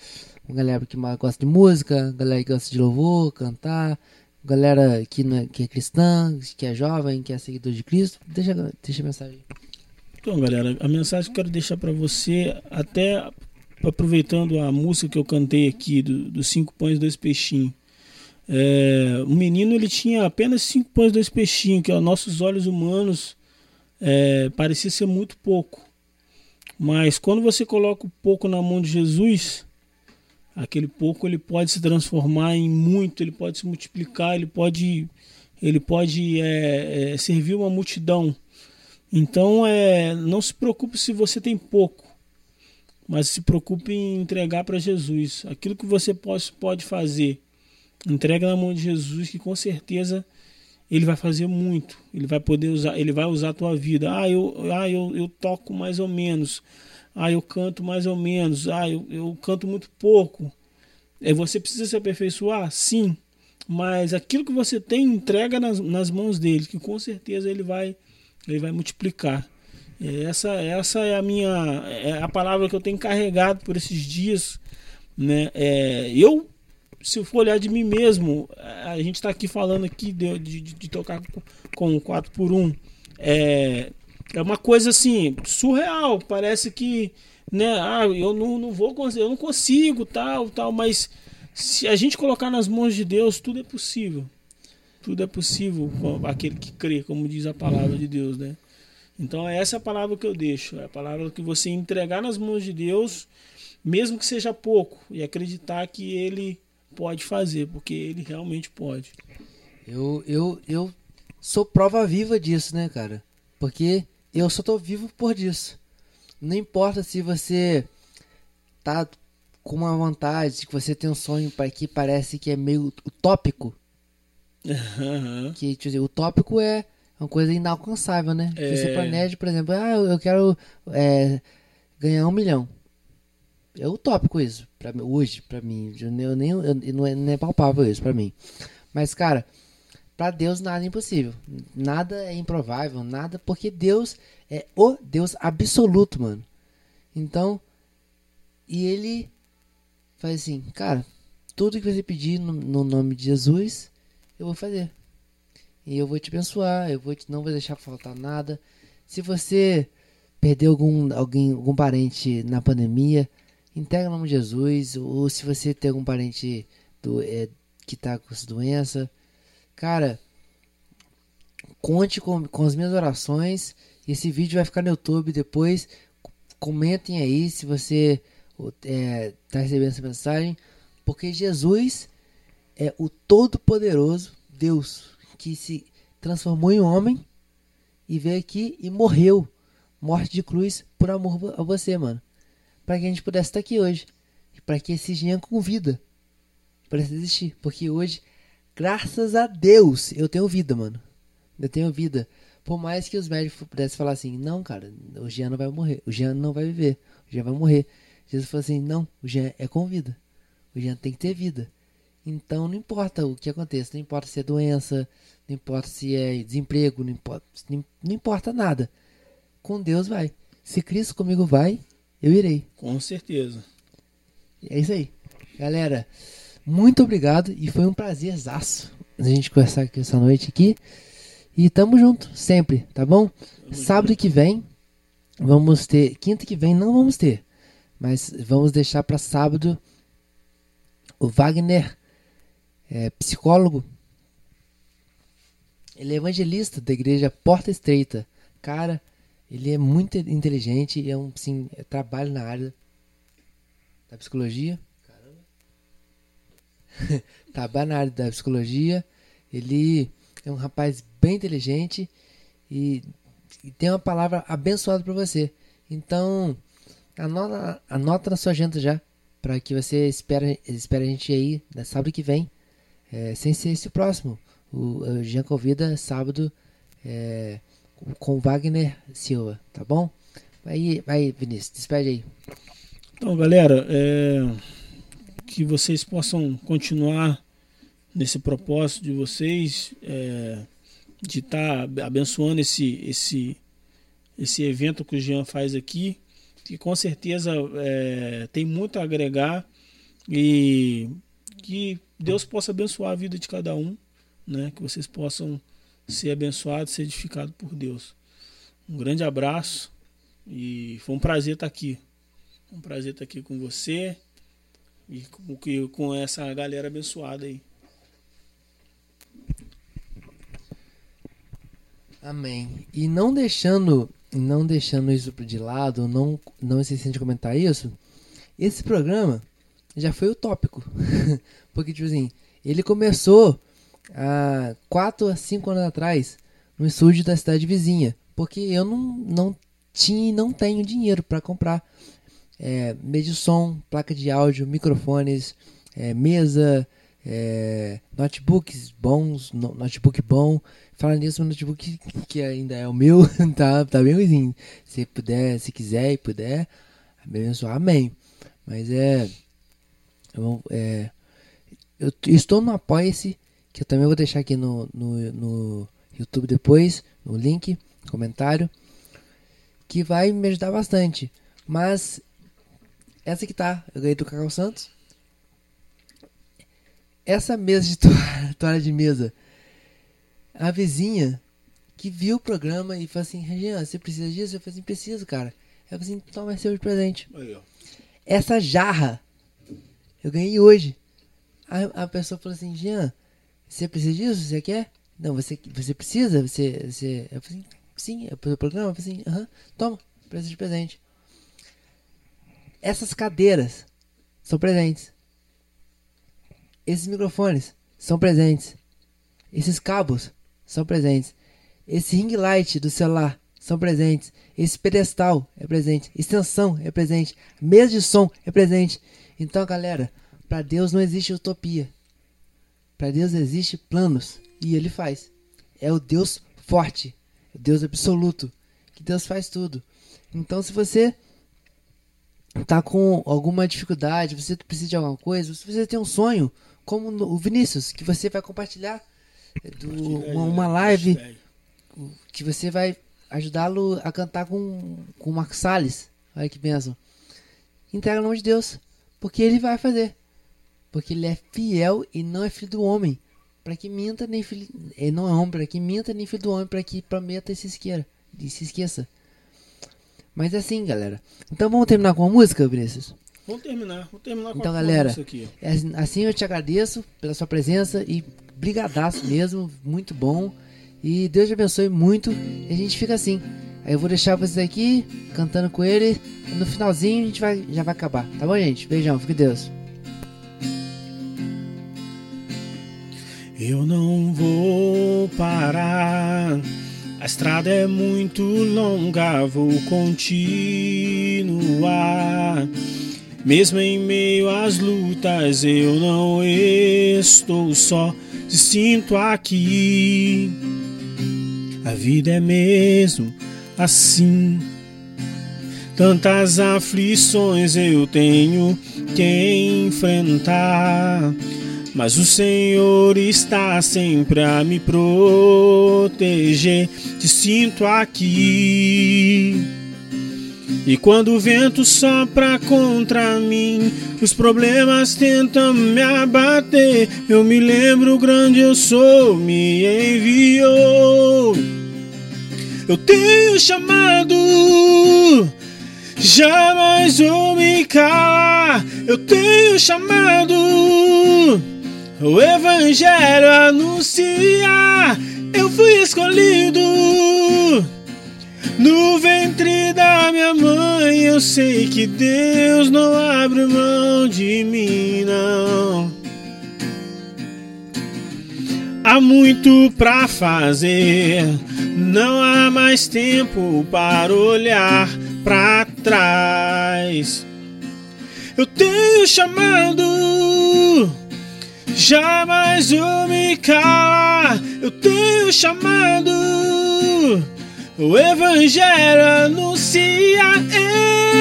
a galera que gosta de música, galera que gosta de louvor, cantar, galera que, é, que é cristã, que é jovem, que é seguidor de Cristo, deixa, deixa a mensagem. Então, galera, a mensagem que eu quero deixar para você, até aproveitando a música que eu cantei aqui, dos do Cinco Pães e Dois Peixinhos. É, o menino ele tinha apenas cinco pães dois peixinhos, que aos nossos olhos humanos é, parecia ser muito pouco. Mas quando você coloca o pouco na mão de Jesus, aquele pouco ele pode se transformar em muito, ele pode se multiplicar, ele pode, ele pode é, é, servir uma multidão. Então é, não se preocupe se você tem pouco, mas se preocupe em entregar para Jesus aquilo que você pode, pode fazer. Entrega na mão de Jesus que com certeza ele vai fazer muito. Ele vai poder usar, ele vai usar a tua vida. Ah, eu, ah, eu, eu toco mais ou menos. Ah, eu canto mais ou menos. Ah, eu, eu canto muito pouco. É, você precisa se aperfeiçoar? Sim. Mas aquilo que você tem, entrega nas, nas mãos dele, que com certeza ele vai, ele vai multiplicar. É, essa, essa é a minha é a palavra que eu tenho carregado por esses dias. Né? É, eu, se eu for olhar de mim mesmo, a gente está aqui falando aqui de, de, de, tocar com 4 por 1 é, é uma coisa assim surreal. Parece que né? Ah, eu não, não vou eu não consigo, tal, tal, mas se a gente colocar nas mãos de Deus, tudo é possível. Tudo é possível aquele que crê, como diz a palavra de Deus, né? Então essa é a palavra que eu deixo, é a palavra que você entregar nas mãos de Deus, mesmo que seja pouco, e acreditar que ele pode fazer, porque ele realmente pode. Eu eu eu sou prova viva disso, né, cara? Porque eu só tô vivo por disso. Não importa se você tá com uma vontade, que você tem um sonho que parece que é meio utópico. Uhum. Que, tipo, assim, utópico é uma coisa inalcançável, né? É. Você planeja, por exemplo, ah, eu quero é, ganhar um milhão. É utópico isso, pra, hoje, pra mim. Eu nem, eu, não, é, não é palpável isso pra mim. Mas, cara, para Deus nada é impossível. Nada é improvável, nada, porque Deus é o Deus absoluto, mano. Então, e ele faz assim, cara, tudo que você pedir no, no, nome de Jesus, eu vou fazer. E eu vou te abençoar, eu vou te, não vou deixar faltar nada. Se você perdeu algum, alguém, algum parente na pandemia, entrega o nome de Jesus. Ou se você tem algum parente do, é, que está com essa doença, cara, conte com, com as minhas orações esse vídeo vai ficar no YouTube depois. Comentem aí se você está é, recebendo essa mensagem. Porque Jesus é o Todo-Poderoso Deus que se transformou em homem e veio aqui e morreu. Morte de cruz por amor a você, mano. Para que a gente pudesse estar aqui hoje. E para que esse Jean com vida pudesse existir. Porque hoje, graças a Deus, eu tenho vida, mano. Eu tenho vida. Por mais que os médicos pudessem falar assim, não, cara, o Jean não vai morrer, o Jean não vai viver, o Jean vai morrer. Jesus falou assim, não, o Jean é com vida. O Jean tem que ter vida. Então não importa o que aconteça, não importa se é doença, não importa se é desemprego, não importa, não importa nada. Com Deus vai. Se Cristo comigo vai, eu irei. Com certeza. É isso aí. Galera, muito obrigado e foi um prazerzaço a gente conversar aqui essa noite aqui. E tamo junto, sempre, tá bom? Sábado que vem, vamos ter. Quinta que vem não vamos ter. Mas vamos deixar para sábado o Wagner, é, psicólogo. Ele é evangelista da igreja Porta Estreita. Cara, ele é muito inteligente, é um, sim, é, trabalha na área da psicologia. Caramba. trabalha na área da psicologia. Ele é um rapaz bem inteligente e, e tem uma palavra abençoada para você. Então, anota, anota na sua agenda já, para que você espere, espere a gente aí na sábado que vem, é, sem ser esse o próximo. O, o Jean convida sábado é, com Wagner Silva, tá bom? Vai, vai Vinícius, despede aí. Então, galera, é, que vocês possam continuar nesse propósito de vocês, é, de estar tá abençoando esse, esse, esse evento que o Jean faz aqui, que com certeza é, tem muito a agregar e que Deus possa abençoar a vida de cada um, né? que vocês possam ser abençoados, ser edificados por Deus. Um grande abraço e foi um prazer estar aqui. Um prazer estar aqui com você e com, com essa galera abençoada aí. Amém. E não deixando, não deixando isso de lado, não não esquecendo de comentar isso, esse programa já foi utópico. Porque tipo assim, ele começou há 4 a 5 anos atrás no estúdio da cidade vizinha, porque eu não, não tinha e não tenho dinheiro para comprar é, meio de som, placa de áudio, microfones, é, mesa, é, notebooks bons, no, notebook bom. Falando nisso, meu notebook que ainda é o meu, tá, tá bem ruimzinho. Se puder, se quiser e puder, abençoar, amém. Mas é, eu, é, eu estou no Apoia-se, que eu também vou deixar aqui no, no, no YouTube depois, no link, comentário, que vai me ajudar bastante. Mas essa que tá, eu ganhei do Cacau Santos. Essa mesa de toalha, toalha de mesa, a vizinha que viu o programa e falou assim: Regian, você precisa disso? Eu falei assim: preciso, cara. Ela falou assim: toma, seu de presente. Aí, Essa jarra eu ganhei hoje. A, a pessoa falou assim: Jean, você precisa disso? Você quer? Não, você, você precisa? Você, você... Eu falei assim: sim, é o programa. Eu falei assim: aham, toma, preço de presente. Essas cadeiras são presentes. Esses microfones são presentes. Esses cabos são presentes. Esse ring light do celular são presentes. Esse pedestal é presente. Extensão é presente. Mesa de som é presente. Então, galera, para Deus não existe utopia. Para Deus existe planos e ele faz. É o Deus forte, o Deus absoluto, que Deus faz tudo. Então, se você tá com alguma dificuldade, você precisa de alguma coisa, se você tem um sonho, como o Vinícius, que você vai compartilhar é, do, uma, uma live que você vai ajudá-lo a cantar com, com o Marcos Salles. Olha que benção. Entrega no nome de Deus, porque ele vai fazer. Porque ele é fiel e não é filho do homem. Para que minta nem filho. Ele não é homem, para que minta nem filho do homem, para que prometa e se esqueça. E se esqueça. Mas é assim, galera. Então vamos terminar com a música, Vinícius? Vamos terminar, vamos terminar com então, a galera, aqui. É assim, assim eu te agradeço pela sua presença e brigadaço mesmo, muito bom. E Deus te abençoe muito. E a gente fica assim. Aí eu vou deixar vocês aqui cantando com ele. No finalzinho a gente vai, já vai acabar. Tá bom, gente? Beijão, fique Deus. Eu não vou parar. A estrada é muito longa, vou continuar. Mesmo em meio às lutas, eu não estou só, te sinto aqui. A vida é mesmo assim. Tantas aflições eu tenho que enfrentar. Mas o Senhor está sempre a me proteger. Te sinto aqui. E quando o vento sopra contra mim, os problemas tentam me abater. Eu me lembro, grande eu sou, me enviou. Eu tenho chamado, jamais vou me calar. Eu tenho chamado, o Evangelho anuncia. Eu fui escolhido no ventre da minha mãe. Eu sei que Deus não abre mão de mim, não. Há muito pra fazer, não há mais tempo para olhar pra trás. Eu tenho chamado, jamais vou me calar. Eu tenho chamado, o Evangelho anuncia.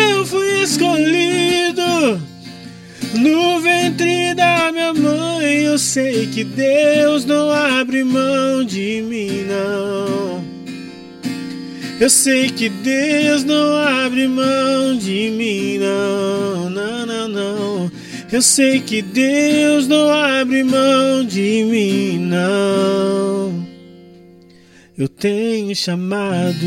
Eu fui escolhido no ventre da minha mãe. Eu sei que Deus não abre mão de mim, não. Eu sei que Deus não abre mão de mim, não, não, não, não. Eu sei que Deus não abre mão de mim, não. Eu tenho chamado.